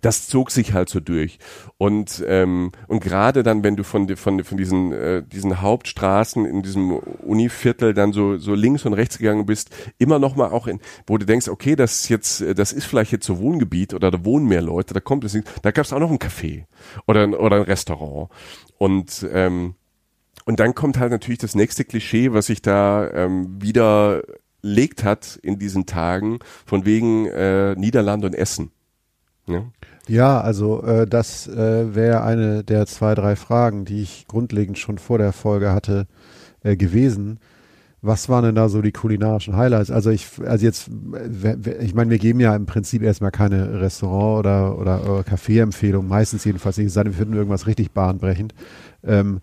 das zog sich halt so durch. Und, ähm, und gerade dann, wenn du von, von, von diesen, äh, diesen Hauptstraßen in diesem Univiertel dann so, so links und rechts gegangen bist, immer noch mal auch in, wo du denkst, okay, das ist jetzt, äh, das ist vielleicht jetzt so Wohngebiet oder da wohnen mehr Leute, da kommt es nicht, da gab es auch noch ein Café oder, ein- oder ein Restaurant. Und, ähm, und dann kommt halt natürlich das nächste Klischee, was sich da ähm, widerlegt hat in diesen Tagen, von wegen äh, Niederlande und Essen. Ja? Ja, also äh, das äh, wäre eine der zwei, drei Fragen, die ich grundlegend schon vor der Folge hatte, äh, gewesen. Was waren denn da so die kulinarischen Highlights? Also ich, also jetzt, äh, ich meine, wir geben ja im Prinzip erstmal keine Restaurant- oder, oder, oder Kaffeeempfehlung, meistens jedenfalls nicht, es sei denn, wir finden irgendwas richtig bahnbrechend. Ähm,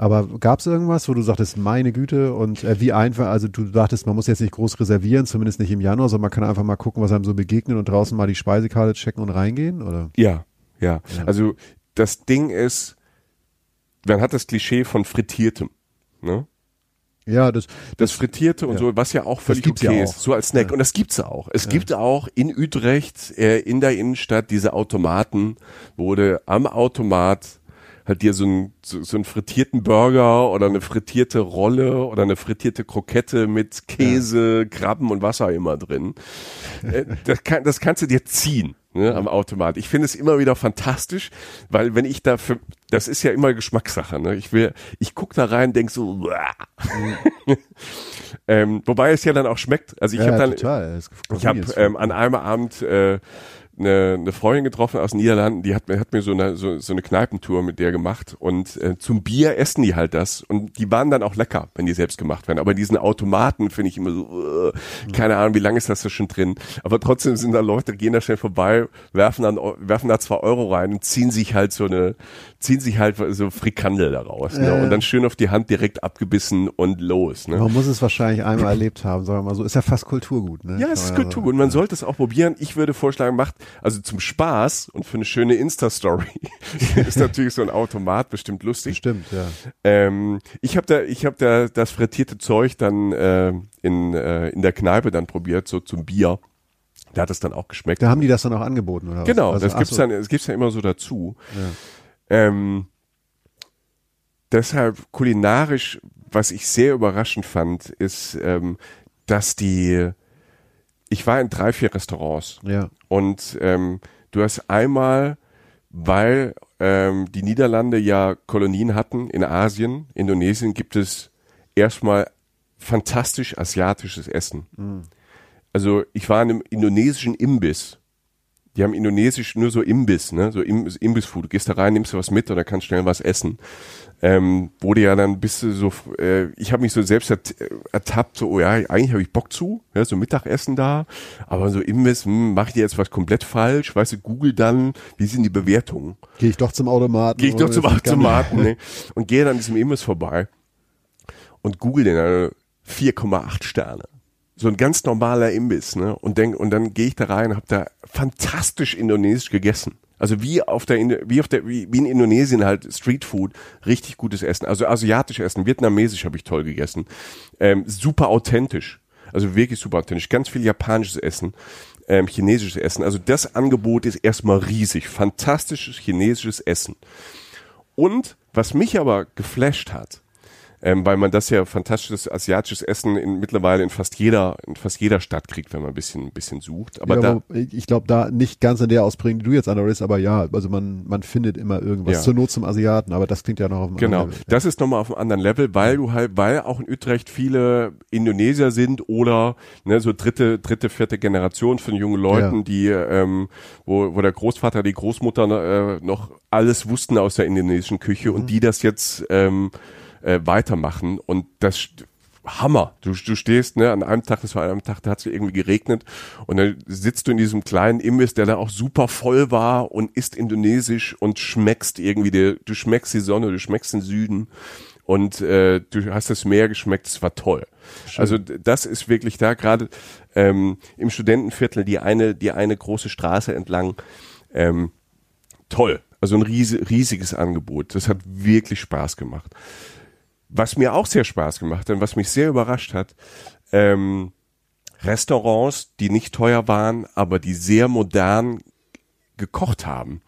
aber gab es irgendwas, wo du sagtest, meine Güte, und äh, wie einfach, also du dachtest, man muss jetzt nicht groß reservieren, zumindest nicht im Januar, sondern man kann einfach mal gucken, was einem so begegnet und draußen mal die Speisekarte checken und reingehen, oder? Ja, ja. Also das Ding ist, man hat das Klischee von Frittiertem. Ne? Ja, das, Das Frittierte und ja. so, was ja auch völlig okay ja ist, auch. so als Snack. Und das gibt's auch. Es gibt auch in Utrecht, äh, in der Innenstadt, diese Automaten, wo du am Automat halt dir so, ein, so, so einen frittierten Burger oder eine frittierte Rolle oder eine frittierte Krokette mit Käse, Krabben und was auch immer drin. Äh, das, kann, das kannst du dir ziehen. Ne, am Automat. Ich finde es immer wieder fantastisch, weil wenn ich dafür, das ist ja immer Geschmackssache. Ne? Ich will, ich guck da rein, denk so, ähm, wobei es ja dann auch schmeckt. Also ich ja, habe dann, total. Ich habe ähm, an einem Abend äh, eine, eine Freundin getroffen aus den Niederlanden, die hat mir, hat mir so, eine, so, so eine Kneipentour mit der gemacht und äh, zum Bier essen die halt das und die waren dann auch lecker, wenn die selbst gemacht werden. Aber diesen Automaten finde ich immer so, äh, keine Ahnung, wie lange ist das da schon drin. Aber trotzdem sind da Leute, gehen da schnell vorbei, werfen dann werfen da zwei Euro rein und ziehen sich halt so eine, ziehen sich halt so Frikandel daraus. Ne? Ja, ja. Und dann schön auf die Hand direkt abgebissen und los. Ne? Man muss es wahrscheinlich einmal erlebt haben, sagen wir mal so. Ist ja fast Kulturgut, ne? Ja, es ist Kultur und man sollte es auch probieren. Ich würde vorschlagen, macht also zum Spaß und für eine schöne Insta-Story ist natürlich so ein Automat bestimmt lustig. Stimmt, ja. Ähm, ich habe da, ich habe da das frittierte Zeug dann äh, in äh, in der Kneipe dann probiert, so zum Bier. Da hat es dann auch geschmeckt. Da haben die das dann auch angeboten, oder was? Genau, Also, das gibt's so. dann, das gibt's ja immer so dazu. Ähm, deshalb kulinarisch, was ich sehr überraschend fand, ist, ähm, dass die, ich war in drei, vier Restaurants Ja. und ähm, du hast einmal, weil ähm, die Niederlande ja Kolonien hatten in Asien, Indonesien, gibt es erstmal fantastisch asiatisches Essen. Also ich war in einem indonesischen Imbiss. Die haben indonesisch nur so Imbiss, ne? So Im Imbissfood. Du gehst da rein, nimmst du was mit oder kannst schnell was essen. Ähm, wurde ja dann bist du so, äh, ich habe mich so selbst ert ertappt, so, oh ja, eigentlich habe ich Bock zu, ja, so Mittagessen da, aber so Imbiss, hm, mach ich dir jetzt was komplett falsch, weißt du, google dann, wie sind die Bewertungen? Gehe ich doch zum Automaten. Gehe ich doch zum Automaten ne? und gehe dann an diesem Imbiss vorbei und google den äh, 4,8 Sterne. So ein ganz normaler Imbiss, ne? Und denk, und dann gehe ich da rein und habe da fantastisch indonesisch gegessen. Also wie auf der wie auf der wie in Indonesien halt Streetfood, richtig gutes Essen. Also asiatisch Essen, vietnamesisch habe ich toll gegessen. Ähm, super authentisch. Also wirklich super authentisch. Ganz viel japanisches Essen, ähm, chinesisches Essen. Also das Angebot ist erstmal riesig. Fantastisches chinesisches Essen. Und was mich aber geflasht hat, ähm, weil man das ja fantastisches asiatisches Essen in, mittlerweile in fast jeder in fast jeder Stadt kriegt, wenn man ein bisschen ein bisschen sucht. Aber ja, da, aber ich glaube, da nicht ganz in der Ausprägung, die du jetzt andeutest, aber ja, also man, man findet immer irgendwas. Ja. Zur Not zum Asiaten, aber das klingt ja noch auf einem Genau, anderen Level. das ist nochmal auf einem anderen Level, weil du halt, weil auch in Utrecht viele Indonesier sind oder ne, so dritte, dritte, vierte Generation von jungen Leuten, Ja. die, ähm, wo, wo der Großvater, die Großmutter äh, noch alles wussten aus der indonesischen Küche Mhm. und die das jetzt ähm, äh, weitermachen und das Hammer. Du, du stehst, ne, an einem Tag, das war an einem Tag, da hat es irgendwie geregnet und dann sitzt du in diesem kleinen Imbiss, der da auch super voll war und isst indonesisch und schmeckst irgendwie, der, du schmeckst die Sonne, du schmeckst den Süden und äh, du hast das Meer geschmeckt, es war toll. Also d- das ist wirklich da gerade ähm, im Studentenviertel die eine die eine große Straße entlang ähm, toll. Also ein riese, riesiges Angebot. Das hat wirklich Spaß gemacht. Was mir auch sehr Spaß gemacht hat und was mich sehr überrascht hat, ähm, Restaurants, die nicht teuer waren, aber die sehr modern gekocht haben.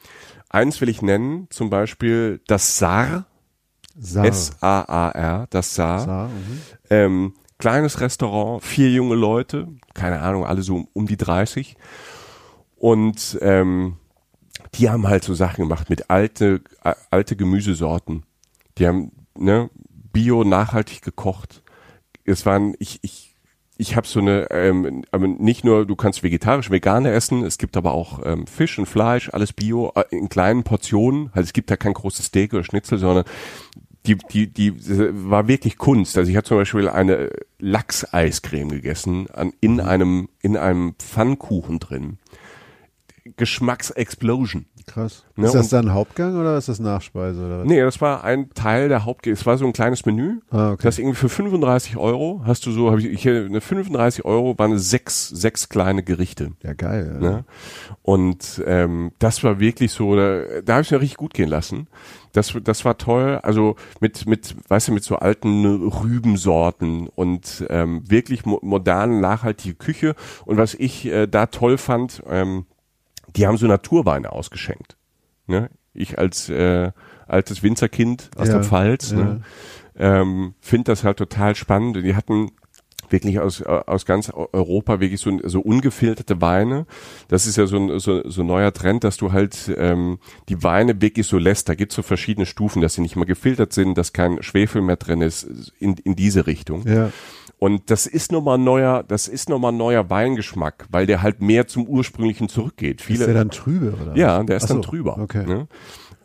Eins will ich nennen, zum Beispiel das Saar, Saar. S-A-A-R, das Saar. Saar, mhm. Ähm, kleines Restaurant, vier junge Leute, keine Ahnung, alle so um, um die 30. Und ähm, die haben halt so Sachen gemacht mit alte, alte Gemüsesorten. Die haben ne, bio nachhaltig gekocht. Es waren, ich, ich, ich habe so eine, ähm, aber nicht nur, du kannst vegetarisch, vegane essen, es gibt aber auch ähm, Fisch und Fleisch, alles bio, äh, in kleinen Portionen. Also es gibt da kein großes Steak oder Schnitzel, sondern die, die, die war wirklich Kunst. Also ich habe zum Beispiel eine Lachseiscreme gegessen, an, in einem, in einem Pfannkuchen drin. Geschmacksexplosion. Krass. Ne, ist das dann Hauptgang oder ist das Nachspeise? Oder was? Nee, das war ein Teil der Haupt, es war so ein kleines Menü. Ah, okay. Das irgendwie für 35 Euro hast du so, habe ich, ich eine 35 Euro waren sechs, sechs kleine Gerichte. Ja, geil. Ja. Ne? Und ähm, das war wirklich so, da, da habe ich mir richtig gut gehen lassen. Das, das war toll. Also mit, mit, weißt du, mit so alten Rübensorten und ähm, wirklich mo moderne, nachhaltige Küche. Und was ich äh, da toll fand, ähm, die haben so Naturweine ausgeschenkt. Ne? Ich als äh, altes Winzerkind aus Ja, der Pfalz ja. ne? ähm, finde das halt total spannend. Die hatten wirklich aus, aus ganz Europa wirklich so, so ungefilterte Weine. Das ist ja so ein, so, so neuer Trend, dass du halt ähm, die Weine wirklich so lässt. Da gibt's so verschiedene Stufen, dass sie nicht mal gefiltert sind, dass kein Schwefel mehr drin ist, in, in diese Richtung. Ja. Und das ist nochmal neuer, das ist nochmal neuer Weingeschmack, weil der halt mehr zum ursprünglichen zurückgeht. Viele, Ist der dann trübe? Oder? ja, der ist so, dann drüber. Okay. Ne?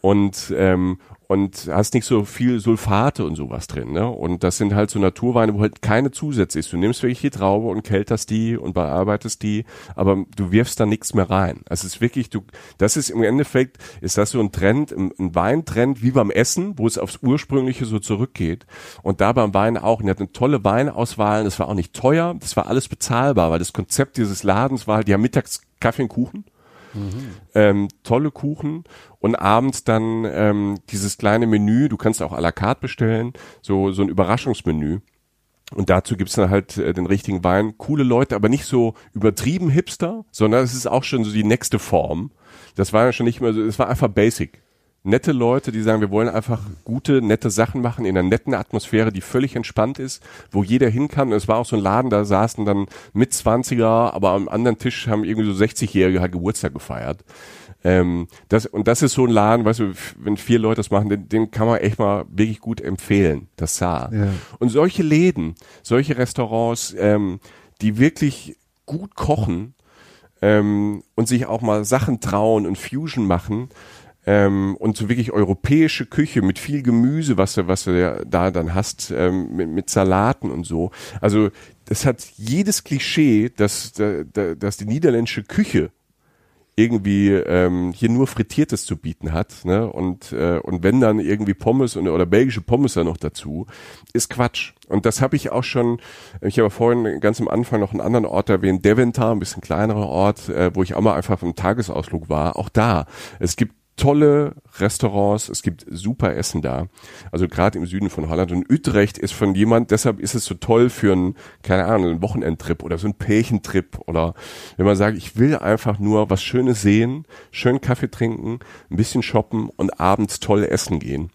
Und ähm, und hast nicht so viel Sulfate und sowas drin, ne? Und das sind halt so Naturweine, wo halt keine Zusätze ist. Du nimmst wirklich die Traube und kälterst die und bearbeitest die, aber du wirfst da nichts mehr rein. Also es ist wirklich, du, das ist im Endeffekt, ist das so ein Trend, ein, ein Weintrend wie beim Essen, wo es aufs Ursprüngliche so zurückgeht. Und da beim Wein auch. Und er hat eine tolle Weinauswahl. Das war auch nicht teuer, das war alles bezahlbar, weil das Konzept dieses Ladens war halt, haben mittags Kaffee und Kuchen ähm, tolle Kuchen und abends dann ähm, dieses kleine Menü, du kannst auch à la carte bestellen, so, so ein Überraschungsmenü. Und dazu gibt's dann halt äh, den richtigen Wein. Coole Leute, aber nicht so übertrieben hipster, sondern es ist auch schon so die nächste Form. Das war ja schon nicht mehr so, es war einfach basic. Nette Leute, die sagen, wir wollen einfach gute, nette Sachen machen in einer netten Atmosphäre, die völlig entspannt ist, wo jeder hin kann. Und es war auch so ein Laden, da saßen dann mit 20er, aber am anderen Tisch haben irgendwie so 60-Jährige halt Geburtstag gefeiert. Ähm, das, und das ist so ein Laden, weißt du, wenn vier Leute das machen, den, den kann man echt mal wirklich gut empfehlen, das Saar. Ja. Und solche Läden, solche Restaurants, ähm, die wirklich gut kochen ähm, und sich auch mal Sachen trauen und Fusion machen ähm, und so wirklich europäische Küche mit viel Gemüse, was du, was du da dann hast, ähm, mit, mit Salaten und so. Also das hat jedes Klischee, dass, da- da- dass die niederländische Küche irgendwie ähm, hier nur Frittiertes zu bieten hat, ne? Und äh, und wenn dann irgendwie Pommes und, oder belgische Pommes da noch dazu, ist Quatsch. Und das habe ich auch schon. Ich habe vorhin ganz am Anfang noch einen anderen Ort erwähnt, Deventer, ein bisschen kleinerer Ort, äh, wo ich auch mal einfach im Tagesausflug war. Auch da, es gibt tolle Restaurants, es gibt super Essen da. Also gerade im Süden von Holland und Utrecht ist von jemand, deshalb ist es so toll für einen, keine Ahnung, einen Wochenendtrip oder so einen Pärchentrip oder wenn man sagt, ich will einfach nur was Schönes sehen, schön Kaffee trinken, ein bisschen shoppen und abends toll essen gehen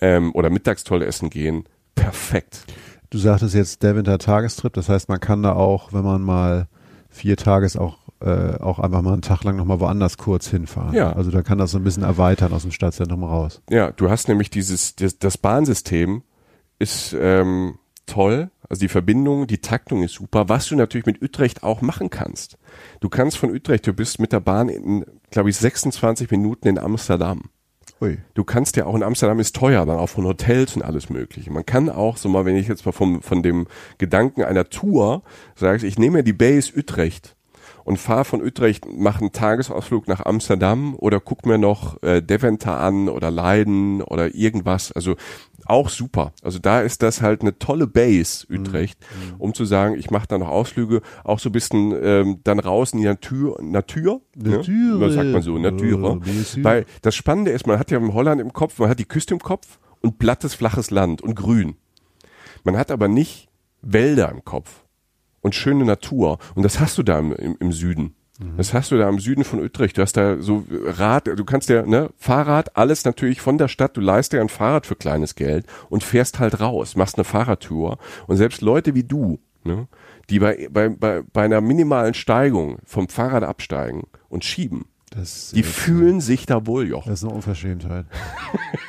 ähm, oder mittags toll essen gehen. Perfekt. Du sagtest jetzt Deventer Tagestrip, das heißt, man kann da auch, wenn man mal vier Tages auch äh, auch einfach mal einen Tag lang nochmal woanders kurz hinfahren. Ja. Also da kann das so ein bisschen erweitern aus dem Stadtzentrum raus. Ja, du hast nämlich dieses, das, das Bahnsystem ist ähm, toll. Also die Verbindung, die Taktung ist super. Was du natürlich mit Utrecht auch machen kannst. Du kannst von Utrecht, du bist mit der Bahn in, glaube ich, 26 Minuten in Amsterdam. Ui. Du kannst ja auch in Amsterdam ist teuer, dann auch von Hotels und alles mögliche. Man kann auch, so mal, wenn ich jetzt mal vom, von dem Gedanken einer Tour sage, ich nehme mir die Base Utrecht und fahre von Utrecht, mache einen Tagesausflug nach Amsterdam oder guck mir noch äh, Deventer an oder Leiden oder irgendwas. Also auch super. Also da ist das halt eine tolle Base, Utrecht, mhm. um zu sagen, ich mache da noch Ausflüge, auch so ein bisschen ähm, dann raus in die Natur, Natur, Natur. Ne? Was sagt man so, Natur. Natur. Weil das Spannende ist, man hat ja Holland im Kopf, man hat die Küste im Kopf und plattes, flaches Land und grün. Man hat aber nicht Wälder im Kopf und schöne Natur. Und das hast du da im, im, im Süden. Mhm. Das hast du da im Süden von Utrecht. Du hast da so Rad, du kannst ja, ne, Fahrrad, alles natürlich von der Stadt. Du leist dir ein Fahrrad für kleines Geld und fährst halt raus, machst eine Fahrradtour. Und selbst Leute wie du, ne, die bei, bei, bei, bei einer minimalen Steigung vom Fahrrad absteigen und schieben, Das, die äh, fühlen sich da wohl, Joch. Das ist eine Unverschämtheit.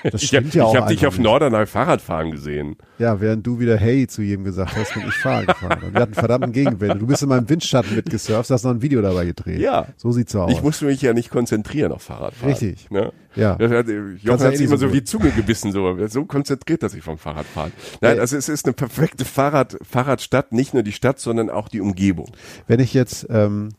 Das Ich, stimmt ja auch ich habe dich auf. Norderney Fahrrad fahren gesehen. Ja, während du wieder Hey zu jedem gesagt hast, bin ich Fahrrad gefahren. Wir hatten verdammten Gegenwind. Du bist in meinem Windschatten mitgesurft, hast noch ein Video dabei gedreht. Ja. So sieht's aus. Ich musste mich ja nicht konzentrieren auf Fahrradfahren. Richtig. Ne? Ja. Das hat, Kannst Jochen hat eh sich nicht immer so so wie. Zunge gebissen, so, so konzentriert er sich vom Fahrradfahren. Nein, Äh. also es ist eine perfekte Fahrrad, Fahrradstadt, nicht nur die Stadt, sondern auch die Umgebung. Wenn ich jetzt ähm,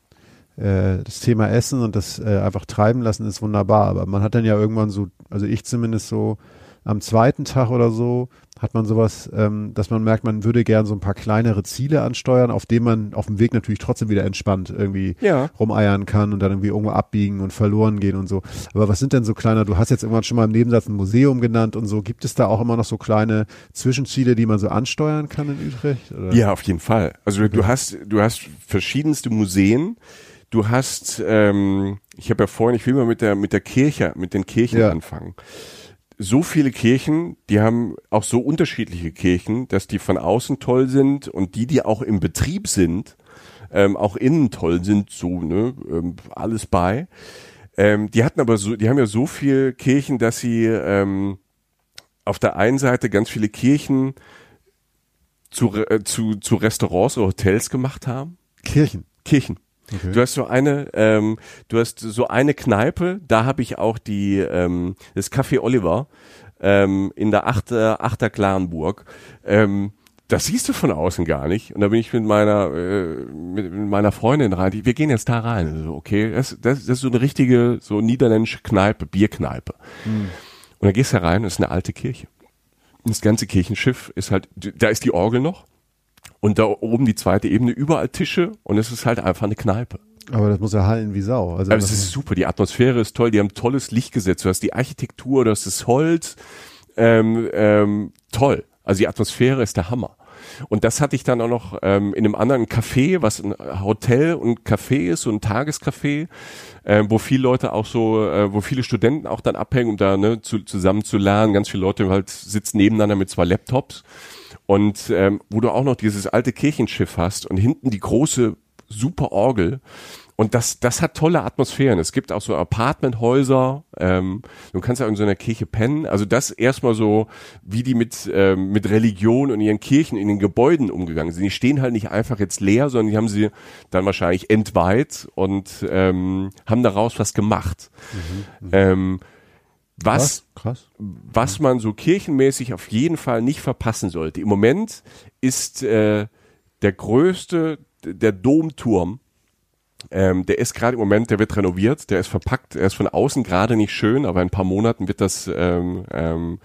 äh, das Thema Essen und das äh, einfach treiben lassen ist wunderbar, aber man hat dann ja irgendwann so, also ich zumindest so am zweiten Tag oder so hat man sowas, ähm, dass man merkt, man würde gern so ein paar kleinere Ziele ansteuern, auf denen man auf dem Weg natürlich trotzdem wieder entspannt irgendwie Ja. rumeiern kann und dann irgendwie irgendwo abbiegen und verloren gehen und so. Aber was sind denn so kleiner, du hast jetzt irgendwann schon mal im Nebensatz ein Museum genannt und so, gibt es da auch immer noch so kleine Zwischenziele, die man so ansteuern kann in Utrecht? Oder? Ja, auf jeden Fall. Also du hast, du hast verschiedenste Museen. Du hast, ähm, ich habe ja vorhin, ich will mal mit der mit der Kirche, mit den Kirchen Ja. anfangen. So viele Kirchen, die haben auch so unterschiedliche Kirchen, dass die von außen toll sind und die, die auch im Betrieb sind, ähm, auch innen toll sind, so ne, ähm, alles bei. Ähm, die hatten aber so, die haben ja so viel Kirchen, dass sie ähm, auf der einen Seite ganz viele Kirchen zu, äh, zu, zu Restaurants oder Hotels gemacht haben. Kirchen. Kirchen. Okay. Du hast so eine, ähm, du hast so eine Kneipe, da habe ich auch die, ähm, das Café Oliver ähm, in der Achter, Achter Klarenburg. Ähm, das siehst du von außen gar nicht. Und da bin ich mit meiner, äh, mit, mit meiner Freundin rein. Die, wir gehen jetzt da rein. Also, okay, das, das, das ist so eine richtige, so niederländische Kneipe, Bierkneipe. Und dann gehst du rein, das ist eine alte Kirche. Und das ganze Kirchenschiff ist halt, da ist die Orgel noch. Und da oben die zweite Ebene, überall Tische und es ist halt einfach eine Kneipe. Aber das muss ja hallen wie Sau. Also Aber es das- ist super, die Atmosphäre ist toll, die haben tolles Licht gesetzt, du hast die Architektur, du hast das Holz, ähm, ähm, toll. Also die Atmosphäre ist der Hammer. Und das hatte ich dann auch noch ähm, in einem anderen Café, was ein Hotel und Café ist, so ein Tagescafé, ähm, wo viele Leute auch so, äh, wo viele Studenten auch dann abhängen, um da ne, zu, zusammen zu lernen. Ganz viele Leute halt sitzen nebeneinander mit zwei Laptops. Und ähm, wo du auch noch dieses alte Kirchenschiff hast und hinten die große super Orgel. Und das, das hat tolle Atmosphären. Es gibt auch so Apartmenthäuser. Ähm, du kannst ja in so einer Kirche pennen. Also das erstmal so, wie die mit, ähm, mit Religion und ihren Kirchen in den Gebäuden umgegangen sind. Die stehen halt nicht einfach jetzt leer, sondern die haben sie dann wahrscheinlich entweiht und ähm, haben daraus was gemacht. Ähm, was Krass. was man so kirchenmäßig auf jeden Fall nicht verpassen sollte. Im Moment ist äh, der größte, der Domturm, ähm, der ist gerade im Moment, der wird renoviert, der ist verpackt, er ist von außen gerade nicht schön, aber in ein paar Monaten wird das, ähm, ähm,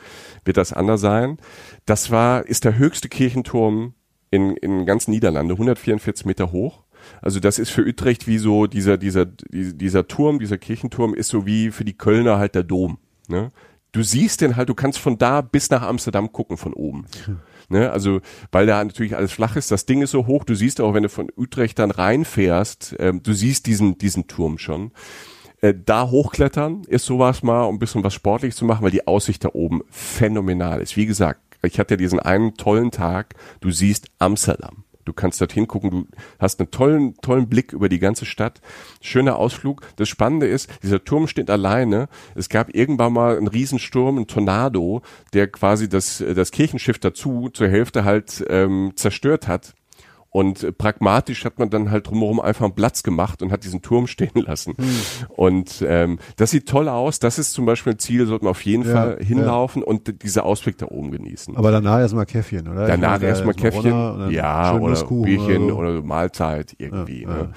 wird das anders sein. Das war, ist der höchste Kirchenturm in, in ganz Niederlande, 144 Meter hoch. Also das ist für Utrecht wie so dieser, dieser dieser Turm, dieser Kirchenturm ist so wie für die Kölner halt der Dom. Ne? Du siehst den halt, du kannst von da bis nach Amsterdam gucken von oben. Ne? Also, weil da natürlich alles flach ist, das Ding ist so hoch, du siehst auch, wenn du von Utrecht dann reinfährst, ähm, du siehst diesen, diesen Turm schon. Äh, da hochklettern ist sowas mal, um ein bisschen was sportlich zu machen, weil die Aussicht da oben phänomenal ist. Wie gesagt, ich hatte ja diesen einen tollen Tag, du siehst Amsterdam. Du kannst dorthin gucken, du hast einen tollen, tollen Blick über die ganze Stadt. Schöner Ausflug. Das Spannende ist, dieser Turm steht alleine. Es gab irgendwann mal einen Riesensturm, einen Tornado, der quasi das, das Kirchenschiff dazu zur Hälfte halt ähm, zerstört hat. Und äh, pragmatisch hat man dann halt drumherum einfach einen Platz gemacht und hat diesen Turm stehen lassen. Und ähm, das sieht toll aus. Das ist zum Beispiel ein Ziel, sollten wir auf jeden Ja, Fall hinlaufen und diese Ausblick da oben genießen. Aber danach erstmal Käffchen, oder? Danach erstmal Käffchen, runter ja, oder Bierchen so. oder Mahlzeit irgendwie. Ja, ne?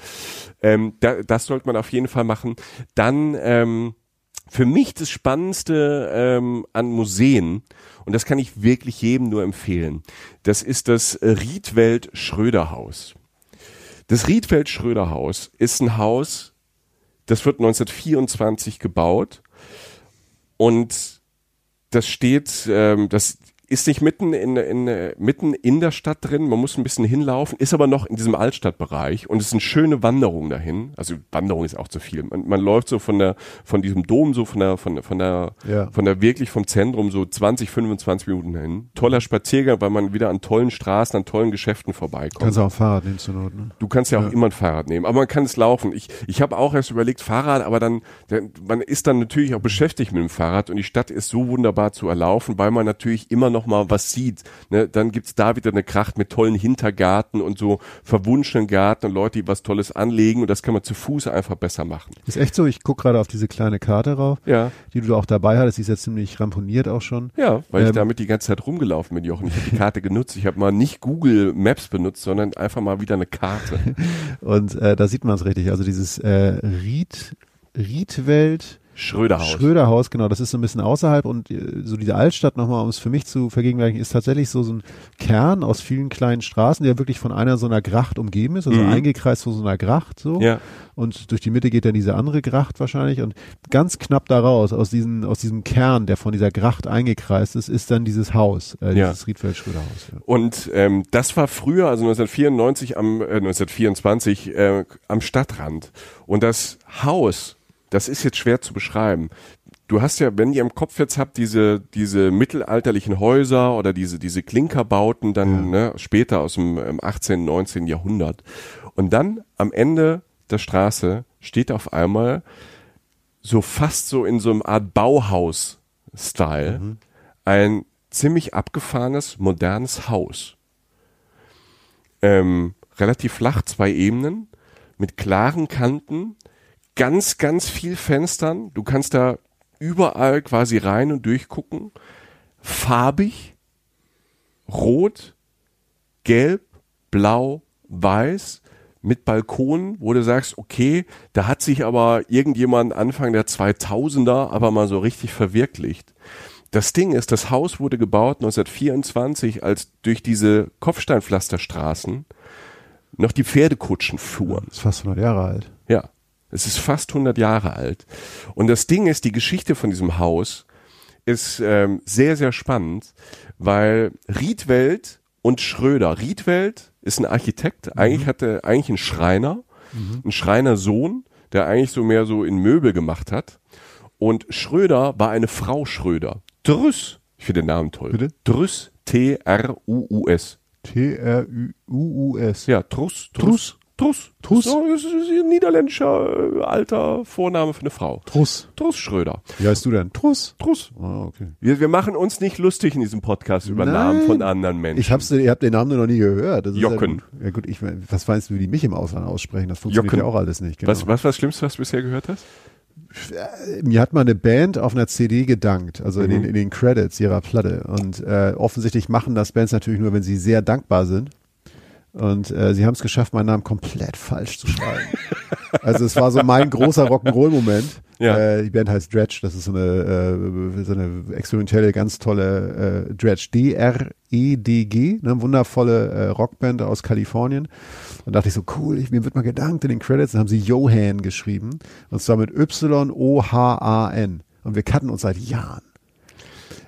Ähm, da, das sollte man auf jeden Fall machen. Dann ähm, für mich das Spannendste ähm, an Museen, und das kann ich wirklich jedem nur empfehlen, das ist das Riedwelt Schröder-Haus. Das Riedwelt Schröder-Haus ist ein Haus, das wird 1924 gebaut und das steht, ähm, das ist nicht mitten in, in, mitten in der Stadt drin, man muss ein bisschen hinlaufen, ist aber noch in diesem Altstadtbereich und es ist eine schöne Wanderung dahin. Also Wanderung ist auch zu viel. Man, man läuft so von der, von diesem Dom, so von der, von der, von der, Ja. von der wirklich vom Zentrum so 20, 25 Minuten hin. Toller Spaziergang, weil man wieder an tollen Straßen, an tollen Geschäften vorbeikommt. Kannst auch ein Fahrrad nehmen zur Not, ne? Du kannst ja auch Ja. immer ein Fahrrad nehmen, aber man kann es laufen. Ich, ich habe auch erst überlegt, Fahrrad, aber dann, dann, man ist dann natürlich auch beschäftigt mit dem Fahrrad und die Stadt ist so wunderbar zu erlaufen, weil man natürlich immer noch mal was sieht. Ne? Dann gibt's da wieder eine Kracht mit tollen Hintergarten und so verwunschenen Garten und Leute, die was Tolles anlegen und das kann man zu Fuß einfach besser machen. Ist echt so, ich guck gerade auf diese kleine Karte rauf, Ja. die du auch dabei hattest, die ist jetzt ziemlich ramponiert auch schon. Ja, weil ich Ähm, damit die ganze Zeit rumgelaufen bin, Jochen. Ich habe die Karte genutzt. Ich habe mal nicht Google Maps benutzt, sondern einfach mal wieder eine Karte. Und äh, da sieht man es richtig. Also dieses äh, Ried, Riedwelt Schröderhaus. Schröderhaus, genau, das ist so ein bisschen außerhalb und äh, so diese Altstadt nochmal, um es für mich zu vergegenwärtigen, ist tatsächlich so, so ein Kern aus vielen kleinen Straßen, der wirklich von einer so einer Gracht umgeben ist, also Mhm. eingekreist von so einer Gracht so. ja. Und durch die Mitte geht dann diese andere Gracht wahrscheinlich und ganz knapp daraus, aus, diesen, aus diesem Kern, der von dieser Gracht eingekreist ist, ist dann dieses Haus, äh, Ja. dieses Riedfeld-Schröderhaus. Ja. Und ähm, das war früher, also 1994 am äh, 1924 äh, am Stadtrand. Und das Haus, das ist jetzt schwer zu beschreiben. Du hast ja, wenn ihr im Kopf jetzt habt, diese diese mittelalterlichen Häuser oder diese diese Klinkerbauten dann ne, später aus dem ähm, 18., 19. Jahrhundert. Und dann am Ende der Straße steht auf einmal so fast so in so einem Art Bauhaus-Style ein ziemlich abgefahrenes, modernes Haus. Ähm, relativ flach, zwei Ebenen, mit klaren Kanten, ganz, ganz viel Fenstern. Du kannst da überall quasi rein und durchgucken. Farbig, rot, gelb, blau, weiß, mit Balkonen, wo du sagst, okay, da hat sich aber irgendjemand Anfang der 2000er aber mal so richtig verwirklicht. Das Ding ist, das Haus wurde gebaut 1924, als durch diese Kopfsteinpflasterstraßen noch die Pferdekutschen fuhren. Ist fast 100 Jahre alt. Es ist fast 100 Jahre alt. Und das Ding ist, die Geschichte von diesem Haus ist ähm, sehr, sehr spannend, weil Riedwelt und Schröder, Riedwelt ist ein Architekt, eigentlich hatte eigentlich ein Schreiner, ein Schreinersohn, der eigentlich so mehr so in Möbel gemacht hat. Und Schröder war eine Frau Schröder. Drüss, ich finde den Namen toll. Bitte? Drüss, T-R-U-U-S. T-R-U-U-S. Ja, Truss, Truss, Truss. Truss. So, das ist ein niederländischer äh, alter Vorname für eine Frau. Truss. Truss Schröder. Wie heißt du denn? Truss. Truss. Ah, okay. Wir, wir machen uns nicht lustig in diesem Podcast über Nein. Namen von anderen Menschen. Ich hab's, ihr habt den Namen nur noch nie gehört. Das ist Jochen. Ja gut, ja gut ich, was weißt du, wie die mich im Ausland aussprechen? Das funktioniert Jochen. ja auch alles nicht. Genau. was, was war das Schlimmste, was du bisher gehört hast? Mir hat mal eine Band auf einer CD gedankt, also in, den, Mhm. in den Credits ihrer Platte. Und äh, offensichtlich machen das Bands natürlich nur, wenn sie sehr dankbar sind. Und äh, sie haben es geschafft, meinen Namen komplett falsch zu schreiben. also es war so mein großer Rock'n'Roll-Moment. Ja. Äh, die Band heißt Dredge, das ist so eine, äh, so eine experimentelle, ganz tolle äh, Dredge, D-R-E-D-G, ne, wundervolle äh, Rockband aus Kalifornien. Dann dachte ich so, cool, ich, mir wird mal gedankt in den Credits, dann haben sie Johan geschrieben. Und zwar mit Y-O-H-A-N. Und wir kannten uns seit Jahren.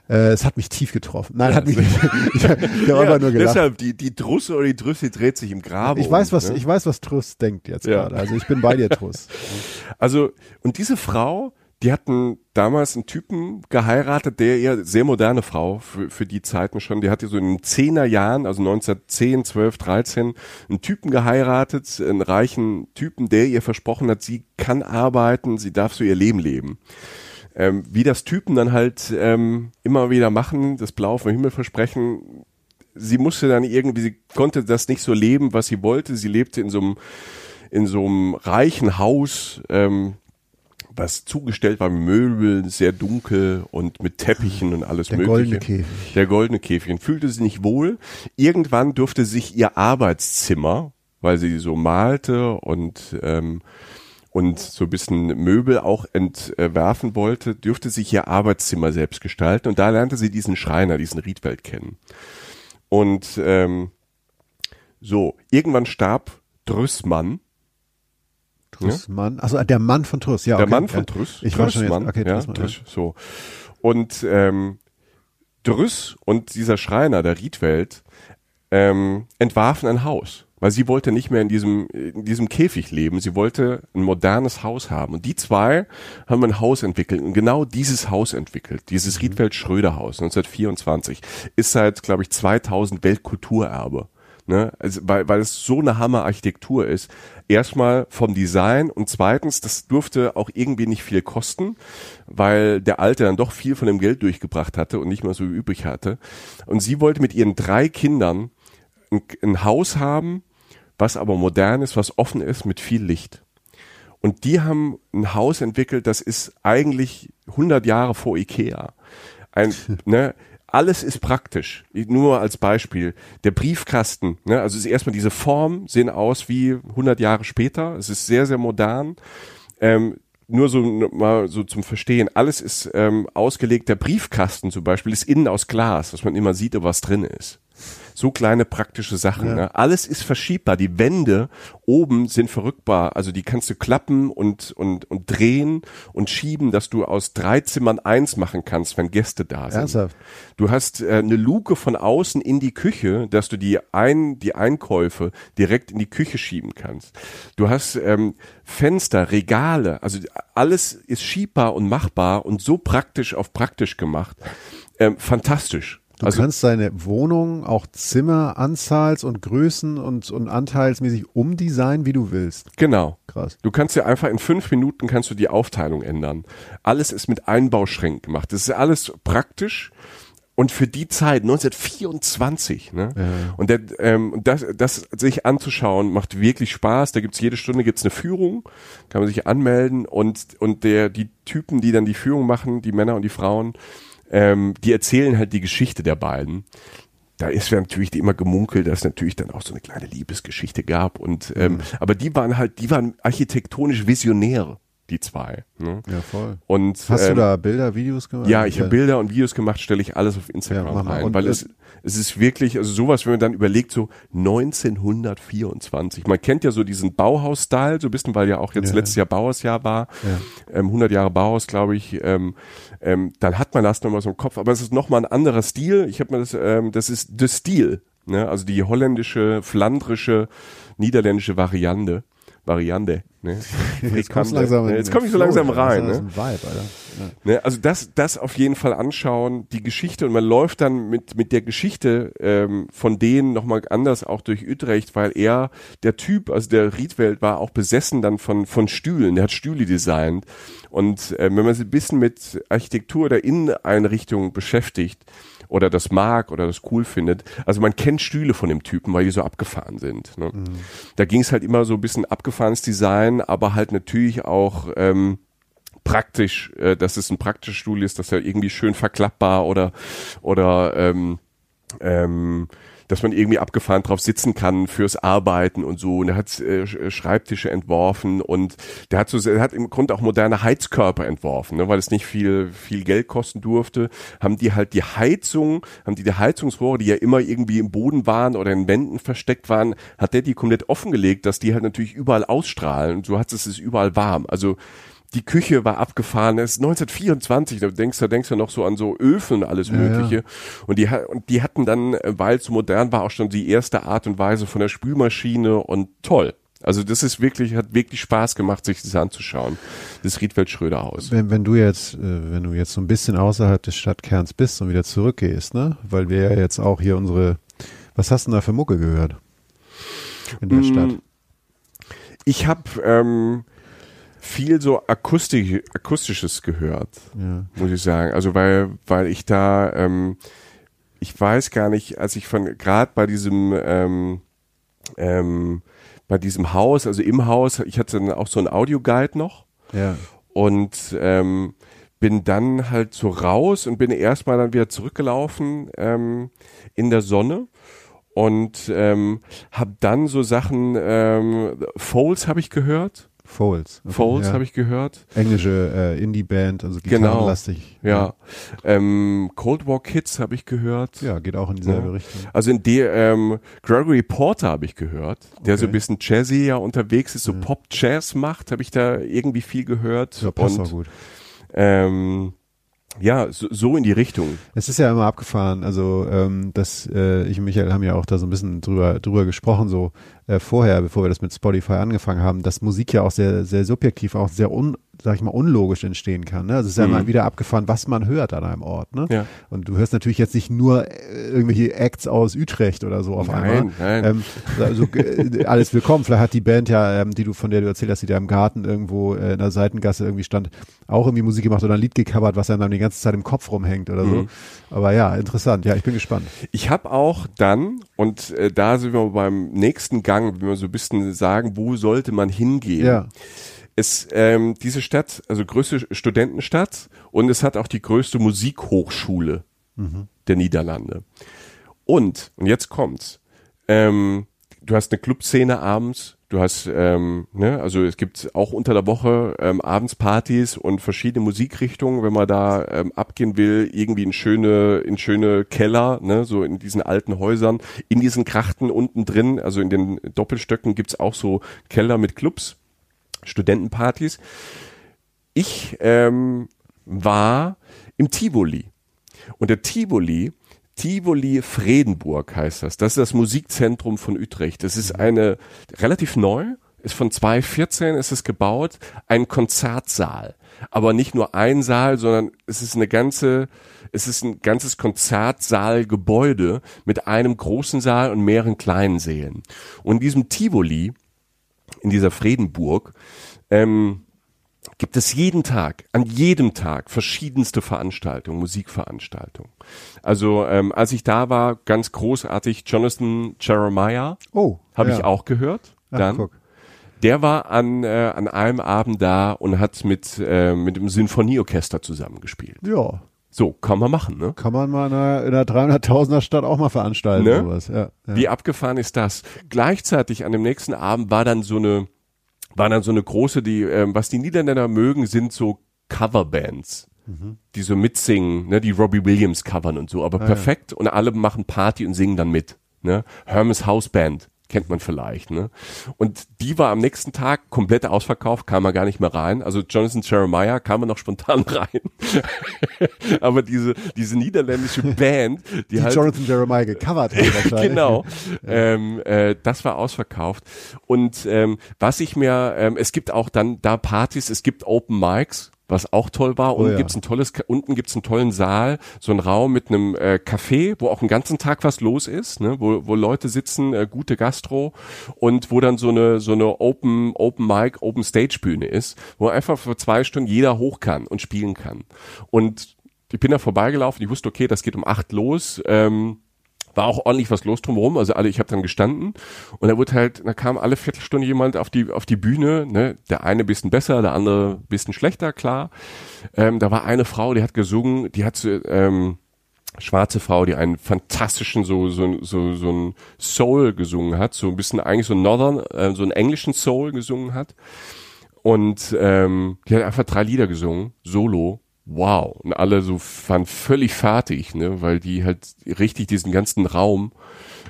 Äh, es hat mich tief getroffen. Nein, hat mich nicht. Ich, ich habe einfach nur gelacht. deshalb, die, die Drusse oder die Drüsse dreht sich im Graben. Ich weiß, um, was, ne? ich weiß, was Truss denkt jetzt Ja. gerade. Also ich bin bei dir, Truss. Also, und diese Frau, die hatten damals einen Typen geheiratet, der eher sehr moderne Frau für, für die Zeiten schon, die hatte so in den Zehner Jahren, also 1910, 12, 13, einen Typen geheiratet, einen reichen Typen, der ihr versprochen hat, sie kann arbeiten, sie darf so ihr Leben leben. Ähm, wie das Typen dann halt ähm, immer wieder machen, das Blau vom Himmel versprechen, sie musste dann irgendwie, sie konnte das nicht so leben, was sie wollte. Sie lebte in so einem, in so einem reichen Haus, ähm, was zugestellt war mit Möbeln, sehr dunkel und mit Teppichen und alles Der mögliche. goldene Käfig. Der goldene Käfig. Und fühlte sich nicht wohl. Irgendwann durfte sich ihr Arbeitszimmer, weil sie so malte und ähm, und so ein bisschen Möbel auch entwerfen wollte, dürfte sich ihr Arbeitszimmer selbst gestalten. Und da lernte sie diesen Schreiner, diesen Riedwald kennen. Und ähm, so, irgendwann starb Drüssmann, Trüssmann. Also der Mann von Trüss, ja. der okay. Mann von ja. Trüss. Ich war schon jetzt, okay, ja, Trüssmann, Trüss, so. Und ähm, Drüss und dieser Schreiner, der Riedwelt, ähm, entwarfen ein Haus. Weil sie wollte nicht mehr in diesem, in diesem Käfig leben. Sie wollte ein modernes Haus haben. Und die zwei haben ein Haus entwickelt. Und genau dieses Haus entwickelt. Dieses Riedwelt-Schröder-Haus 1924 ist seit, glaube ich, 2000 Weltkulturerbe. Ne? Also, weil, weil es so eine Hammer-Architektur ist. Erstmal vom Design und zweitens, das durfte auch irgendwie nicht viel kosten, weil der Alte dann doch viel von dem Geld durchgebracht hatte und nicht mehr so übrig hatte. Und sie wollte mit ihren drei Kindern ein, ein Haus haben, was aber modern ist, was offen ist, mit viel Licht. Und die haben ein Haus entwickelt, das ist eigentlich 100 Jahre vor Ikea. Ein, ne, alles ist praktisch. Nur als Beispiel. Der Briefkasten, ne, also ist erstmal diese Form, sehen aus wie 100 Jahre später. Es ist sehr, sehr modern. Ähm, nur so mal so zum Verstehen. Alles ist ähm, ausgelegt. Der Briefkasten zum Beispiel ist innen aus Glas, dass man immer sieht, was drin ist. So kleine praktische Sachen. Ne? Alles ist verschiebbar. Die Wände oben sind verrückbar. Also die kannst du klappen und, und, und drehen und schieben, dass du aus drei Zimmern eins machen kannst, wenn Gäste da sind. Ernsthaft? Du hast äh, eine Luke von außen in die Küche, dass du die, ein, die Einkäufe direkt in die Küche schieben kannst. Du hast ähm, Fenster, Regale, also alles ist schiebbar und machbar und so praktisch auf praktisch gemacht. Ähm, fantastisch. Du also kannst deine Wohnung auch Zimmeranzahls und Größen und, und anteilsmäßig umdesignen, wie du willst. genau. Krass. Du kannst ja einfach in fünf Minuten kannst du die Aufteilung ändern. Alles ist mit Einbauschränken gemacht. Das ist alles praktisch. Und für die Zeit, 1924, ne? Und der, ähm, das, das sich anzuschauen, macht wirklich Spaß. Da gibt's jede Stunde gibt's eine Führung, kann man sich anmelden und, und der, die Typen, die dann die Führung machen, die Männer und die Frauen, ähm, die erzählen halt die Geschichte der beiden. Da ist ja natürlich immer gemunkelt, dass es natürlich dann auch so eine kleine Liebesgeschichte gab und ähm, aber die waren halt, die waren architektonisch visionär, die zwei. Ne? Ja, voll. Und Hast ähm, du da Bilder, Videos gemacht? ja, ich habe Bilder und Videos gemacht, stelle ich alles auf Instagram Ja, rein, Und weil es- es ist wirklich, also sowas, wenn man dann überlegt, so 1924. Man kennt ja so diesen Bauhaus-Style, so ein bisschen, weil ja auch jetzt Ja. letztes Jahr Bauhausjahr war, ähm, 100 Jahre Bauhaus, glaube ich. Ähm, ähm, dann hat man das nochmal so im Kopf, aber es ist nochmal ein anderer Stil. Ich habe mir das, ähm, das ist The Stil, ne? also die holländische, flandrische, niederländische Variante. Variante. Ne? Jetzt kommst langsam Ne, Jetzt komme ich so langsam rein. Ne? Vibe. Ja. Ne, also das, das auf jeden Fall anschauen, die Geschichte und man läuft dann mit, mit der Geschichte ähm, von denen nochmal anders auch durch Utrecht, weil er, der Typ, also der Riedwelt war auch besessen dann von, von Stühlen, der hat Stühle designt und ähm, wenn man sich ein bisschen mit Architektur der Inneneinrichtung beschäftigt oder das mag oder das cool findet, also man kennt Stühle von dem Typen, weil die so abgefahren sind. Ne? Da ging es halt immer so ein bisschen abgefahrenes Design, aber halt natürlich auch ähm, praktisch, äh, dass es ein praktischer Stuhl ist, dass er irgendwie schön verklappbar oder oder ähm, ähm, dass man irgendwie abgefahren drauf sitzen kann fürs Arbeiten und so. Und er hat äh, Sch- Schreibtische entworfen und der hat so, er hat im Grunde auch moderne Heizkörper entworfen, ne, weil es nicht viel viel Geld kosten durfte. Haben die halt die Heizung, haben die die Heizungsrohre, die ja immer irgendwie im Boden waren oder in Wänden versteckt waren, hat der die komplett offengelegt, dass die halt natürlich überall ausstrahlen. Und so hat es es überall warm. Also die Küche war abgefahren. Es ist 1924, da denkst du, denkst du noch so an so Öfen und alles Mögliche. Und die, und die hatten dann, äh, weil es so modern war, auch schon die erste Art und Weise von der Spülmaschine und toll. Also das ist wirklich, hat wirklich Spaß gemacht, sich das anzuschauen. Das Riedwald-Schröder-Haus. Wenn, wenn du jetzt, äh, wenn du jetzt so ein bisschen außerhalb des Stadtkerns bist und wieder zurückgehst, ne? Weil wir ja jetzt auch hier unsere, was hast du denn da für Mucke gehört? In der Mm, Stadt. Ich habe ähm, viel so akustisch, akustisches gehört. Ja. muss ich sagen. Also weil, weil ich da ähm, ich weiß gar nicht, als ich von gerade bei diesem ähm, ähm, bei diesem Haus, also im Haus, ich hatte dann auch so ein Audioguide noch Ja. und ähm, bin dann halt so raus und bin erstmal dann wieder zurückgelaufen ähm, in der Sonne und ähm, habe dann so Sachen, ähm, Foles habe ich gehört, Foles. Okay, Foles ja. habe ich gehört, Englische äh, Indie-Band, also Genau. gitarrenlastig. ja, ähm, Cold War Kids habe ich gehört. Ja, geht auch in dieselbe Ja. Richtung. Also in der ähm, Gregory Porter habe ich gehört, der so ein Okay. bisschen jazzy ja unterwegs ist, so Pop-Jazz macht, habe ich da irgendwie viel gehört. Ja, passt und auch gut. Ähm, ja, so, so in die Richtung. Es ist ja immer abgefahren, also ähm, dass äh, ich und Michael haben ja auch da so ein bisschen drüber drüber gesprochen, so äh, vorher, bevor wir das mit Spotify angefangen haben, dass Musik ja auch sehr sehr subjektiv, auch sehr un, sag ich mal, unlogisch entstehen kann. Ne? Also es ist ja Mhm. immer wieder abgefahren, was man hört an einem Ort. Ne? Ja. Und du hörst natürlich jetzt nicht nur äh, irgendwelche Acts aus Utrecht oder so auf Nein, einmal. nein. Ähm, also äh, alles willkommen. Vielleicht hat die Band ja, ähm, die du von der du erzählt hast, die da im Garten irgendwo äh, in der Seitengasse irgendwie stand, auch irgendwie Musik gemacht oder ein Lied gecovert, was einem dann die ganze Zeit im Kopf rumhängt oder so. Mhm. Aber ja, interessant. Ja, ich bin gespannt. Ich habe auch dann, und äh, da sind wir beim nächsten Gang, wenn wir so ein bisschen sagen, wo sollte man hingehen? Ja. Es, ähm, diese Stadt, also größte Studentenstadt und es hat auch die größte Musikhochschule der Niederlande. Und, und jetzt kommt's, ähm, du hast eine Clubszene abends, du hast, ähm, ne, also es gibt auch unter der Woche ähm, abends Partys und verschiedene Musikrichtungen, wenn man da ähm, abgehen will, irgendwie in schöne, in schöne Keller, ne, so in diesen alten Häusern, in diesen Krachten unten drin, also in den Doppelstöcken gibt's auch so Keller mit Clubs, Studentenpartys. Ich ähm, war im Tivoli. Und der Tivoli, Tivoli Fredenburg heißt das. Das ist das Musikzentrum von Utrecht. Das ist eine relativ neu, ist von 2014 ist es gebaut, ein Konzertsaal. Aber nicht nur ein Saal, sondern es ist eine ganze, es ist ein ganzes Konzertsaalgebäude mit einem großen Saal und mehreren kleinen Sälen. Und in diesem Tivoli, in dieser Fredenburg, ähm, gibt es jeden Tag, an jedem Tag verschiedenste Veranstaltungen, Musikveranstaltungen. Also ähm, als ich da war, ganz großartig, Jonathan Jeremiah Oh, habe ja. ich auch gehört. Ach, Dann, guck. der war an, äh, an einem Abend da und hat mit, äh, mit dem Sinfonieorchester zusammengespielt. Ja, So, kann man machen, ne? kann man mal in einer, in einer 300.000er Stadt auch mal veranstalten, Ne? sowas. Ja, ja. Wie abgefahren ist das? Gleichzeitig an dem nächsten Abend war dann so eine, war dann so eine große, die, ähm, was die Niederländer mögen, sind so Coverbands, die so mitsingen, ne, die Robbie Williams covern und so, aber perfekt und alle machen Party und singen dann mit, ne? Hermes House Band. Kennt man vielleicht, ne? Und die war am nächsten Tag komplett ausverkauft, kam man gar nicht mehr rein. Also Jonathan Jeremiah kam man noch spontan rein. Aber diese, diese niederländische Band, die, die halt Jonathan Jeremiah gecovert hat wahrscheinlich. genau. Ähm, äh, das war ausverkauft. Und ähm, was ich mir, ähm, es gibt auch dann da Partys, es gibt Open Mics, was auch toll war. Unten ja. gibt's ein tolles, unten gibt's einen tollen Saal, so ein Raum mit einem äh, Café, wo auch den ganzen Tag was los ist, ne? wo, wo Leute sitzen, äh, gute Gastro und wo dann so eine so eine Open Open Mic, Open Stage Bühne ist, wo einfach für zwei Stunden jeder hoch kann und spielen kann. Und ich bin da vorbeigelaufen, ich wusste, okay, das geht um acht los. Ähm, war auch ordentlich was los drumherum, also alle, ich habe dann gestanden und da wurde halt, da kam alle Viertelstunde jemand auf die auf die Bühne, ne, der eine bisschen besser, der andere bisschen schlechter, klar. Ähm, da war eine Frau, die hat gesungen, die hat ähm, schwarze Frau, die einen fantastischen so so so so ein Soul gesungen hat, so ein bisschen eigentlich so Northern, äh, so einen englischen Soul gesungen hat und ähm, die hat einfach drei Lieder gesungen, solo. Wow. Und alle so waren völlig fertig, ne, weil die halt richtig diesen ganzen Raum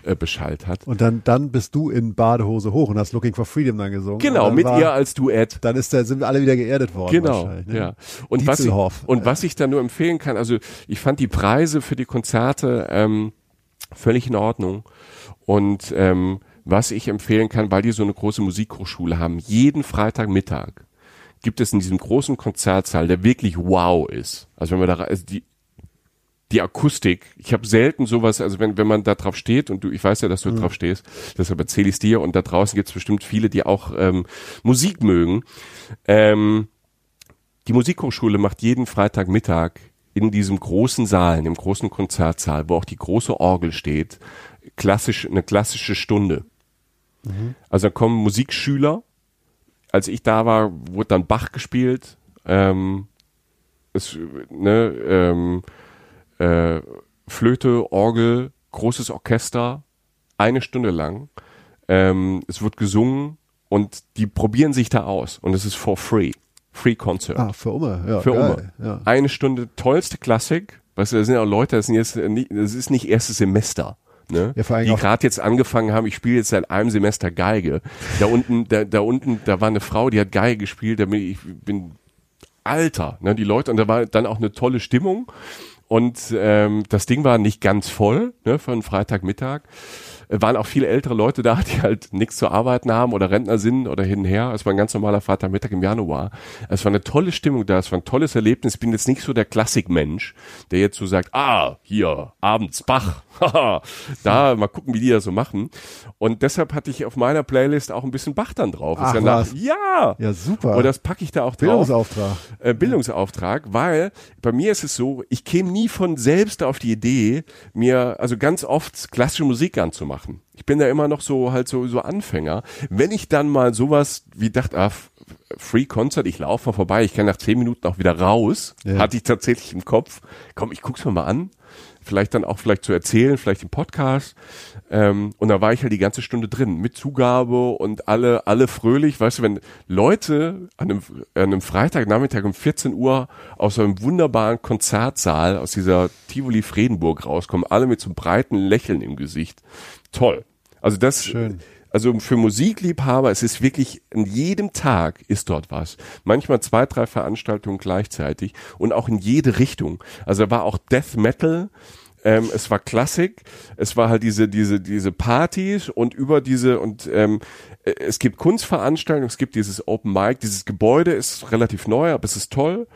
äh, beschallt hat. Und dann, dann bist du in Badehose hoch und hast Looking for Freedom dann gesungen. Genau, mit war, ihr als Duett. Dann ist der, sind wir alle wieder geerdet worden. Genau, ne? ja. Und was, ich, und was ich da nur empfehlen kann, also ich fand die Preise für die Konzerte ähm, völlig in Ordnung. Und ähm, was ich empfehlen kann, weil die so eine große Musikhochschule haben, jeden Freitagmittag gibt es in diesem großen Konzertsaal, der wirklich wow ist. Also wenn man da, also die, die Akustik, ich habe selten sowas, also wenn, wenn man da drauf steht und du, ich weiß ja, dass du drauf stehst, deshalb erzähle ich es dir und da draußen gibt es bestimmt viele, die auch ähm, Musik mögen. Ähm, die Musikhochschule macht jeden Freitagmittag in diesem großen Saal, in dem großen Konzertsaal, wo auch die große Orgel steht, klassisch, eine klassische Stunde. Also da kommen Musikschüler. Als ich da war, wurde dann Bach gespielt. Ähm, es, ne, ähm, äh, Flöte, Orgel, großes Orchester, eine Stunde lang. Ähm, es wird gesungen und die probieren sich da aus und es ist for free. Free Concert. Ah, für Umme, ja. für geil, Umme. Ja. Eine Stunde tollste Klassik. Weißt du, das sind ja auch Leute, das sind jetzt nicht, das ist nicht erstes Semester. Ne? Ja, vor allem die gerade jetzt angefangen haben, ich spiele jetzt seit einem Semester Geige. Da unten, da, da unten, da war eine Frau, die hat Geige gespielt, da bin ich bin Alter, ne, die Leute, und da war dann auch eine tolle Stimmung. Und ähm, das Ding war nicht ganz voll, ne, für einen Freitagmittag. Waren auch viele ältere Leute da, die halt nichts zu arbeiten haben oder Rentner sind oder hin und her. Es war ein ganz normaler Freitagmittag im Januar. Es war eine tolle Stimmung da, es war ein tolles Erlebnis. Ich bin jetzt nicht so der Klassikmensch, der jetzt so sagt, ah, hier, abends Bach, da, mal gucken, wie die das so machen. Und deshalb hatte ich auf meiner Playlist auch ein bisschen Bach dann drauf. Ach, Ist ja, nach, was? ja, Ja, super. und das packe ich da auch drauf Bildungsauftrag. äh, Bildungsauftrag, weil bei mir ist es so, ich käme nie von selbst auf die Idee, mir also ganz oft klassische Musik anzumachen. Ich bin da immer noch so halt so so Anfänger. Wenn ich dann mal sowas wie dachte, ah, Free Concert, ich laufe mal vorbei, ich kann nach zehn Minuten auch wieder raus, Ja. hatte ich tatsächlich im Kopf. Komm, ich guck's mir mal an. Vielleicht dann auch vielleicht zu erzählen, vielleicht im Podcast. Ähm, und da war ich halt die ganze Stunde drin mit Zugabe und alle, alle fröhlich. Weißt du, wenn Leute an einem, an einem Freitagnachmittag um 14 Uhr aus so einem wunderbaren Konzertsaal aus dieser Tivoli Fredenburg rauskommen, alle mit so einem breiten Lächeln im Gesicht. Toll. Also das, Schön. also für Musikliebhaber, es ist wirklich, an jedem Tag ist dort was. Manchmal zwei, drei Veranstaltungen gleichzeitig und auch in jede Richtung. Also da war auch Death Metal, ähm, es war Klassik, es war halt diese, diese, diese Partys und über diese und ähm, äh, es gibt Kunstveranstaltungen, es gibt dieses Open Mic, dieses Gebäude ist relativ neu, aber es ist toll.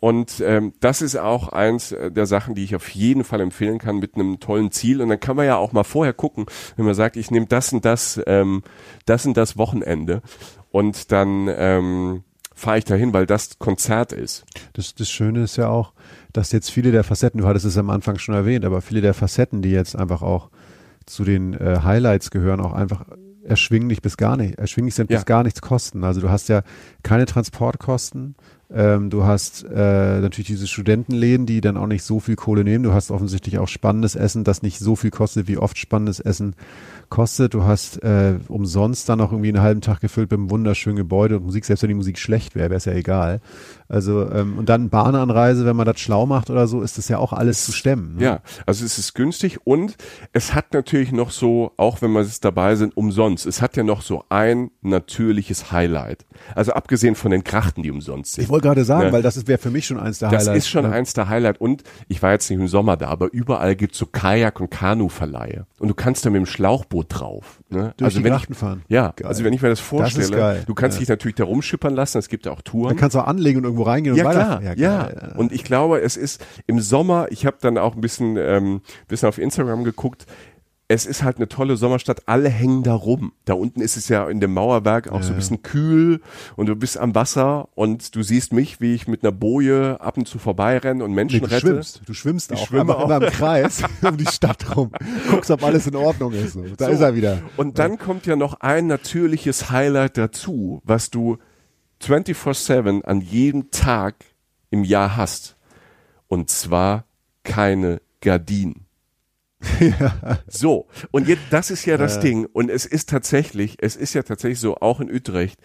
Und ähm, das ist auch eins äh, der Sachen, die ich auf jeden Fall empfehlen kann mit einem tollen Ziel. Und dann kann man ja auch mal vorher gucken, wenn man sagt, ich nehme das und das, ähm, das und das Wochenende und dann ähm, fahre ich dahin, weil das Konzert ist. Das, das Schöne ist ja auch, dass jetzt viele der Facetten, du hattest es am Anfang schon erwähnt, aber viele der Facetten, die jetzt einfach auch zu den äh, Highlights gehören, auch einfach erschwinglich bis gar nicht, erschwinglich sind Ja. bis gar nichts kosten. Also du hast ja keine Transportkosten, ähm, du hast äh, natürlich diese Studentenläden, die dann auch nicht so viel Kohle nehmen. Du hast offensichtlich auch spannendes Essen, das nicht so viel kostet, wie oft spannendes Essen kostet. Du hast äh, umsonst dann noch irgendwie einen halben Tag gefüllt mit einem wunderschönen Gebäude und Musik, selbst wenn die Musik schlecht wäre, wäre es ja egal. Also ähm, und dann Bahnanreise, wenn man das schlau macht oder so, ist das ja auch alles zu stemmen. Ne? Ja, also es ist günstig und es hat natürlich noch so, auch wenn wir es dabei sind, umsonst. Es hat ja noch so ein natürliches Highlight. Also abgesehen von den Krachten, die umsonst sind. Ich wollte gerade sagen, Ja. weil das wäre für mich schon eins der Das Highlights. ist schon ne? eins der Highlight und ich war jetzt nicht im Sommer da, aber überall gibt's so Kajak- und Kanuverleihe und du kannst da mit dem Schlauchboot drauf. Ne? Durch die wenn Grachten ich, fahren. Ja, Geil. also wenn ich mir das vorstelle, geil. du kannst Ja. dich natürlich da rumschippern lassen, es gibt ja auch Touren. Dann kannst du auch anlegen und irgendwo reingehen Ja und klar, weiter. ja. geil. Und ich glaube, es ist im Sommer, ich habe dann auch ein bisschen, ähm, bisschen auf Instagram geguckt, es ist halt eine tolle Sommerstadt, alle hängen da rum. Da unten ist es ja in dem Mauerwerk auch so ein bisschen kühl und du bist am Wasser und du siehst mich, wie ich mit einer Boje ab und zu vorbeirenne und Menschen Nee, du rette. schwimmst. Du schwimmst Ich auch. schwimme immer, auch. immer im Kreis um die Stadt rum. Guckst, ob alles in Ordnung ist. Da So. ist er wieder. Und dann kommt ja noch ein natürliches Highlight dazu, was du 24-7 an jedem Tag im Jahr hast. Und zwar keine Gardinen. So, und jetzt, das ist ja das Ding. Und es ist tatsächlich, es ist ja tatsächlich so, auch in Utrecht,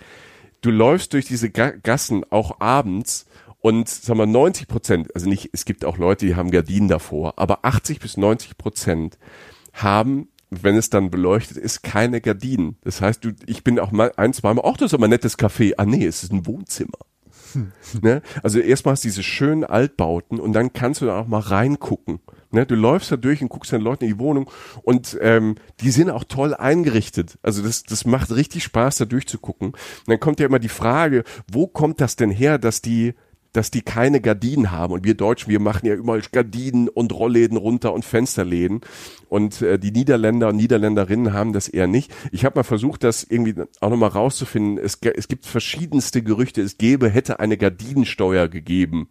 du läufst durch diese Ga Gassen auch abends und sag mal 90 Prozent, also nicht, es gibt auch Leute, die haben Gardinen davor, aber 80 bis 90 Prozent haben, wenn es dann beleuchtet ist, keine Gardinen. Das heißt, du, ich bin auch mal ein, zweimal, ach, das ist aber ein nettes Café. Ah nee, es ist ein Wohnzimmer. Ne? Also erstmal hast du diese schönen Altbauten und dann kannst du da auch mal reingucken. Ne? Du läufst da durch und guckst den Leuten in die Wohnung und ähm, die sind auch toll eingerichtet. Also das, das macht richtig Spaß, da durchzugucken. Und dann kommt ja immer die Frage, wo kommt das denn her, dass die dass die keine Gardinen haben. Und wir Deutschen, wir machen ja überall Gardinen und Rollläden runter und Fensterläden. Und äh, die Niederländer und Niederländerinnen haben das eher nicht. Ich habe mal versucht, das irgendwie auch nochmal rauszufinden. Es, es gibt verschiedenste Gerüchte. Es gäbe, hätte eine Gardinensteuer gegeben.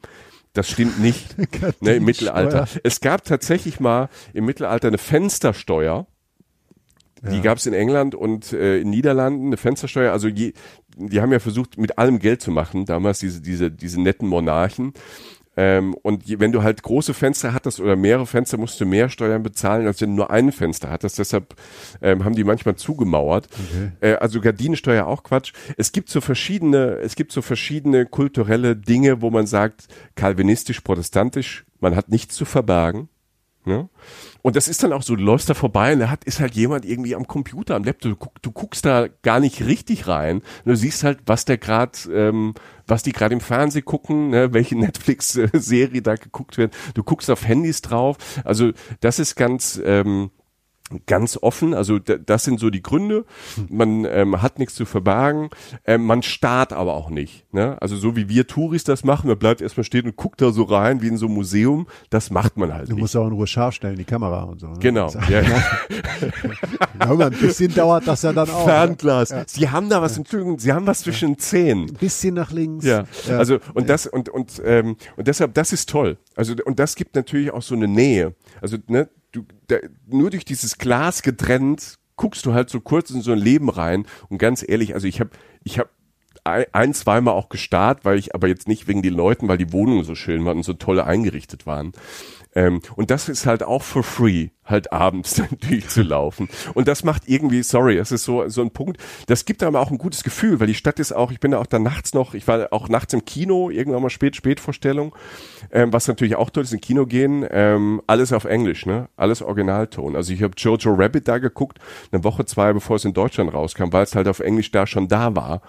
Das stimmt nicht. ne, Im Mittelalter. Es gab tatsächlich mal im Mittelalter eine Fenstersteuer. Die Ja. gab es in England und äh, in Niederlanden eine Fenstersteuer. Also je, die haben ja versucht, mit allem Geld zu machen, damals diese, diese, diese netten Monarchen. Ähm, und je, wenn du halt große Fenster hattest oder mehrere Fenster, musst du mehr Steuern bezahlen, als wenn du nur ein Fenster hattest. Deshalb ähm, haben die manchmal zugemauert. Äh, also Gardinensteuer auch Quatsch. Es gibt so verschiedene, es gibt so verschiedene kulturelle Dinge, wo man sagt, kalvinistisch, protestantisch, man hat nichts zu verbergen. Ne? Und das ist dann auch so, du läufst da vorbei und da hat, ist halt jemand irgendwie am Computer, am Laptop, du, du guckst da gar nicht richtig rein. Du siehst halt, was der gerade, ähm, was die gerade im Fernsehen gucken, ne, welche Netflix-Serie da geguckt wird. Du guckst auf Handys drauf. Also das ist ganz, ähm, ganz offen. Also das sind so die Gründe. Man ähm, hat nichts zu verbergen. Ähm, man starrt aber auch nicht. Ne? Also so wie wir Touris das machen, man bleibt erstmal stehen und guckt da so rein wie in so einem Museum. Das macht man halt Du nicht. musst auch in Ruhe scharf stellen, die Kamera und so. Ne? Genau. Ja. Ja, ein bisschen dauert das ja dann auch. Fernglas. Sie haben da was, Entschuldigung, Sie haben was zwischen den Zähnen. Ein bisschen nach links. Ja, also und das und und ähm, und deshalb das ist toll. Also und das gibt natürlich auch so eine Nähe. Also ne, du da, nur durch dieses Glas getrennt guckst du halt so kurz in so ein Leben rein. Und ganz ehrlich, also ich habe ich habe ein, ein zweimal auch gestarrt, weil ich aber jetzt nicht wegen den Leuten, weil die Wohnungen so schön waren und so tolle eingerichtet waren. Ähm, und das ist halt auch for free, halt abends dann durchzulaufen. Und das macht irgendwie, sorry, es ist so, so ein Punkt, das gibt aber auch ein gutes Gefühl, weil die Stadt ist auch, ich bin da auch da nachts noch, ich war auch nachts im Kino, irgendwann mal spät, Spätvorstellung, ähm, was natürlich auch toll ist, in Kino gehen, ähm, alles auf Englisch, ne, alles Originalton. Also ich habe Jojo Rabbit da geguckt, eine Woche, zwei, bevor es in Deutschland rauskam, weil es halt auf Englisch da schon da war.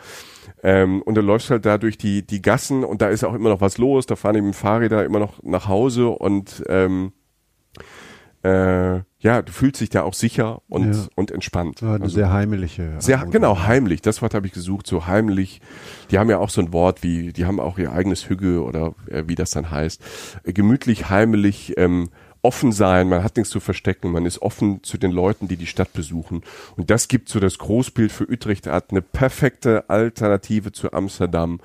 Ähm, und du läufst halt da durch die, die Gassen und da ist auch immer noch was los. Da fahren eben Fahrräder immer noch nach Hause und ähm, äh, ja, du fühlst dich da auch sicher und, Ja. und entspannt. Ja, eine Also sehr heimliche. sehr, genau, heimlich. Das Wort habe ich gesucht, so heimlich. Die haben ja auch so ein Wort wie, die haben auch ihr eigenes Hügge oder äh, wie das dann heißt. Äh, gemütlich, heimlich, ähm, offen sein, man hat nichts zu verstecken, man ist offen zu den Leuten, die die Stadt besuchen. Und das gibt so das Großbild für Utrecht, hat eine perfekte Alternative zu Amsterdam.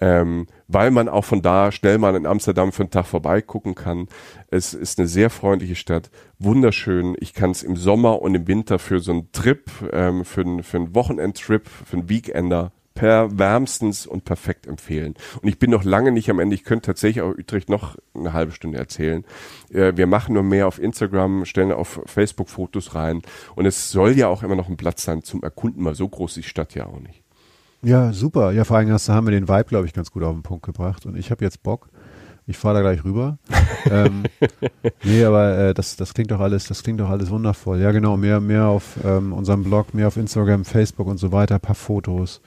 Ähm, weil man auch von da schnell mal in Amsterdam für einen Tag vorbeigucken kann. Es ist eine sehr freundliche Stadt, wunderschön. Ich kann es im Sommer und im Winter für so einen Trip, ähm, für, einen, für einen Wochenendtrip, für einen Weekender per wärmstens und perfekt empfehlen. Und ich bin noch lange nicht am Ende. Ich könnte tatsächlich auch Utrecht noch eine halbe Stunde erzählen. Äh, wir machen nur mehr auf Instagram, stellen auf Facebook Fotos rein. Und es soll ja auch immer noch ein Platz sein zum Erkunden, weil so groß ist die Stadt ja auch nicht. Ja, super. Ja, vor allem hast, haben wir den Vibe, glaube ich, ganz gut auf den Punkt gebracht. Und ich habe jetzt Bock. Ich fahre da gleich rüber. ähm, nee, aber äh, das, das klingt doch alles, das klingt doch alles wundervoll. Ja, genau, mehr, mehr auf ähm, unserem Blog, mehr auf Instagram, Facebook und so weiter, ein paar Fotos.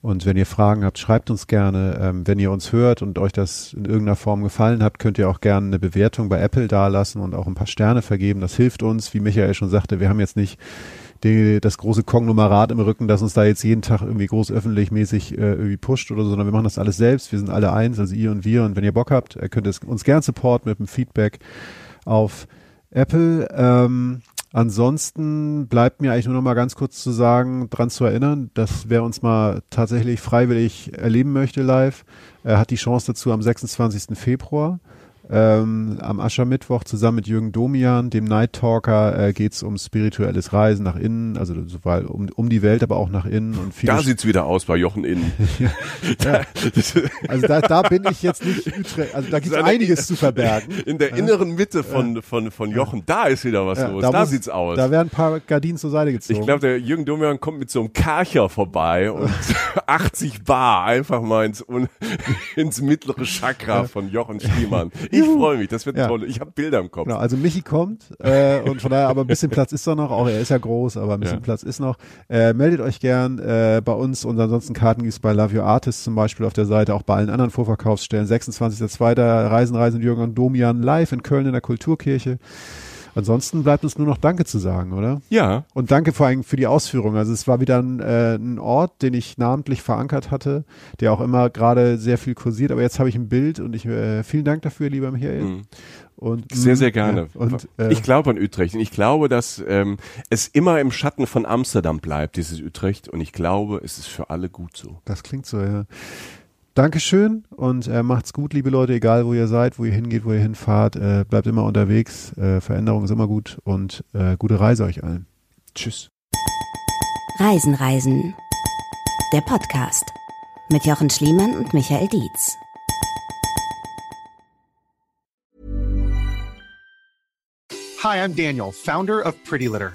Und wenn ihr Fragen habt, schreibt uns gerne. Ähm, wenn ihr uns hört und euch das in irgendeiner Form gefallen hat, könnt ihr auch gerne eine Bewertung bei Apple dalassen und auch ein paar Sterne vergeben. Das hilft uns, wie Michael schon sagte. Wir haben jetzt nicht die, das große Konglomerat im Rücken, das uns da jetzt jeden Tag irgendwie groß öffentlich-mäßig äh, irgendwie pusht oder so, sondern wir machen das alles selbst. Wir sind alle eins, also ihr und wir. Und wenn ihr Bock habt, äh, könnt ihr uns gern supporten mit dem Feedback auf Apple. Ähm, ansonsten bleibt mir eigentlich nur noch mal ganz kurz zu sagen, dran zu erinnern, dass wer uns mal tatsächlich freiwillig erleben möchte live, äh, hat die Chance dazu am 26. Februar. Ähm, am Aschermittwoch zusammen mit Jürgen Domian, dem Night Talker, äh, geht es um spirituelles Reisen nach innen, also sowohl um, um die Welt, aber auch nach innen. Und viele Da sieht's wieder aus bei Jochen Innen. ja. Also da, da bin ich jetzt nicht Utrecht, also da gibt es Seine- einiges zu verbergen. In der inneren Mitte von, von, von Jochen, da ist wieder was los. Da, muss- sieht's aus. Da werden ein paar Gardinen zur Seite gezogen. ich glaube, der Jürgen Domian kommt mit so einem Karcher vorbei und 80 Bar einfach mal ins, ins mittlere Chakra von Jochen Schliemann. Ich freue mich, das wird Ja. toll. Ich habe Bilder im Kopf. Genau, also Michi kommt äh, und von daher, aber ein bisschen Platz ist da noch, auch er ist ja groß, aber ein bisschen Ja. Platz ist noch. Äh, meldet euch gern äh, bei uns und ansonsten Karten gibt's bei Love Your Artist zum Beispiel auf der Seite, auch bei allen anderen Vorverkaufsstellen. 26.02. Reisen, Reisen Jürgen und Domian live in Köln in der Kulturkirche. Ansonsten bleibt uns nur noch Danke zu sagen, oder? Ja, Und danke vor allem für die Ausführung. Also es war wieder ein, äh, ein Ort, den ich namentlich verankert hatte, der auch immer gerade sehr viel kursiert. Aber jetzt habe ich ein Bild und ich äh, vielen Dank dafür, lieber Michael. Mhm. Und sehr, sehr Ja, gerne. und äh, ich glaube an Utrecht und ich glaube, dass ähm, es immer im Schatten von Amsterdam bleibt, dieses Utrecht. Und ich glaube, es ist für alle gut so. das klingt so, ja. Dankeschön und äh, macht's gut, liebe Leute, egal wo ihr seid, wo ihr hingeht, wo ihr hinfahrt. Äh, bleibt immer unterwegs. Äh, Veränderung ist immer gut und äh, gute Reise euch allen. Tschüss. Reisen, Reisen. Der Podcast mit Jochen Schliemann und Michael Dietz. Hi, I'm Daniel, founder of Pretty Litter.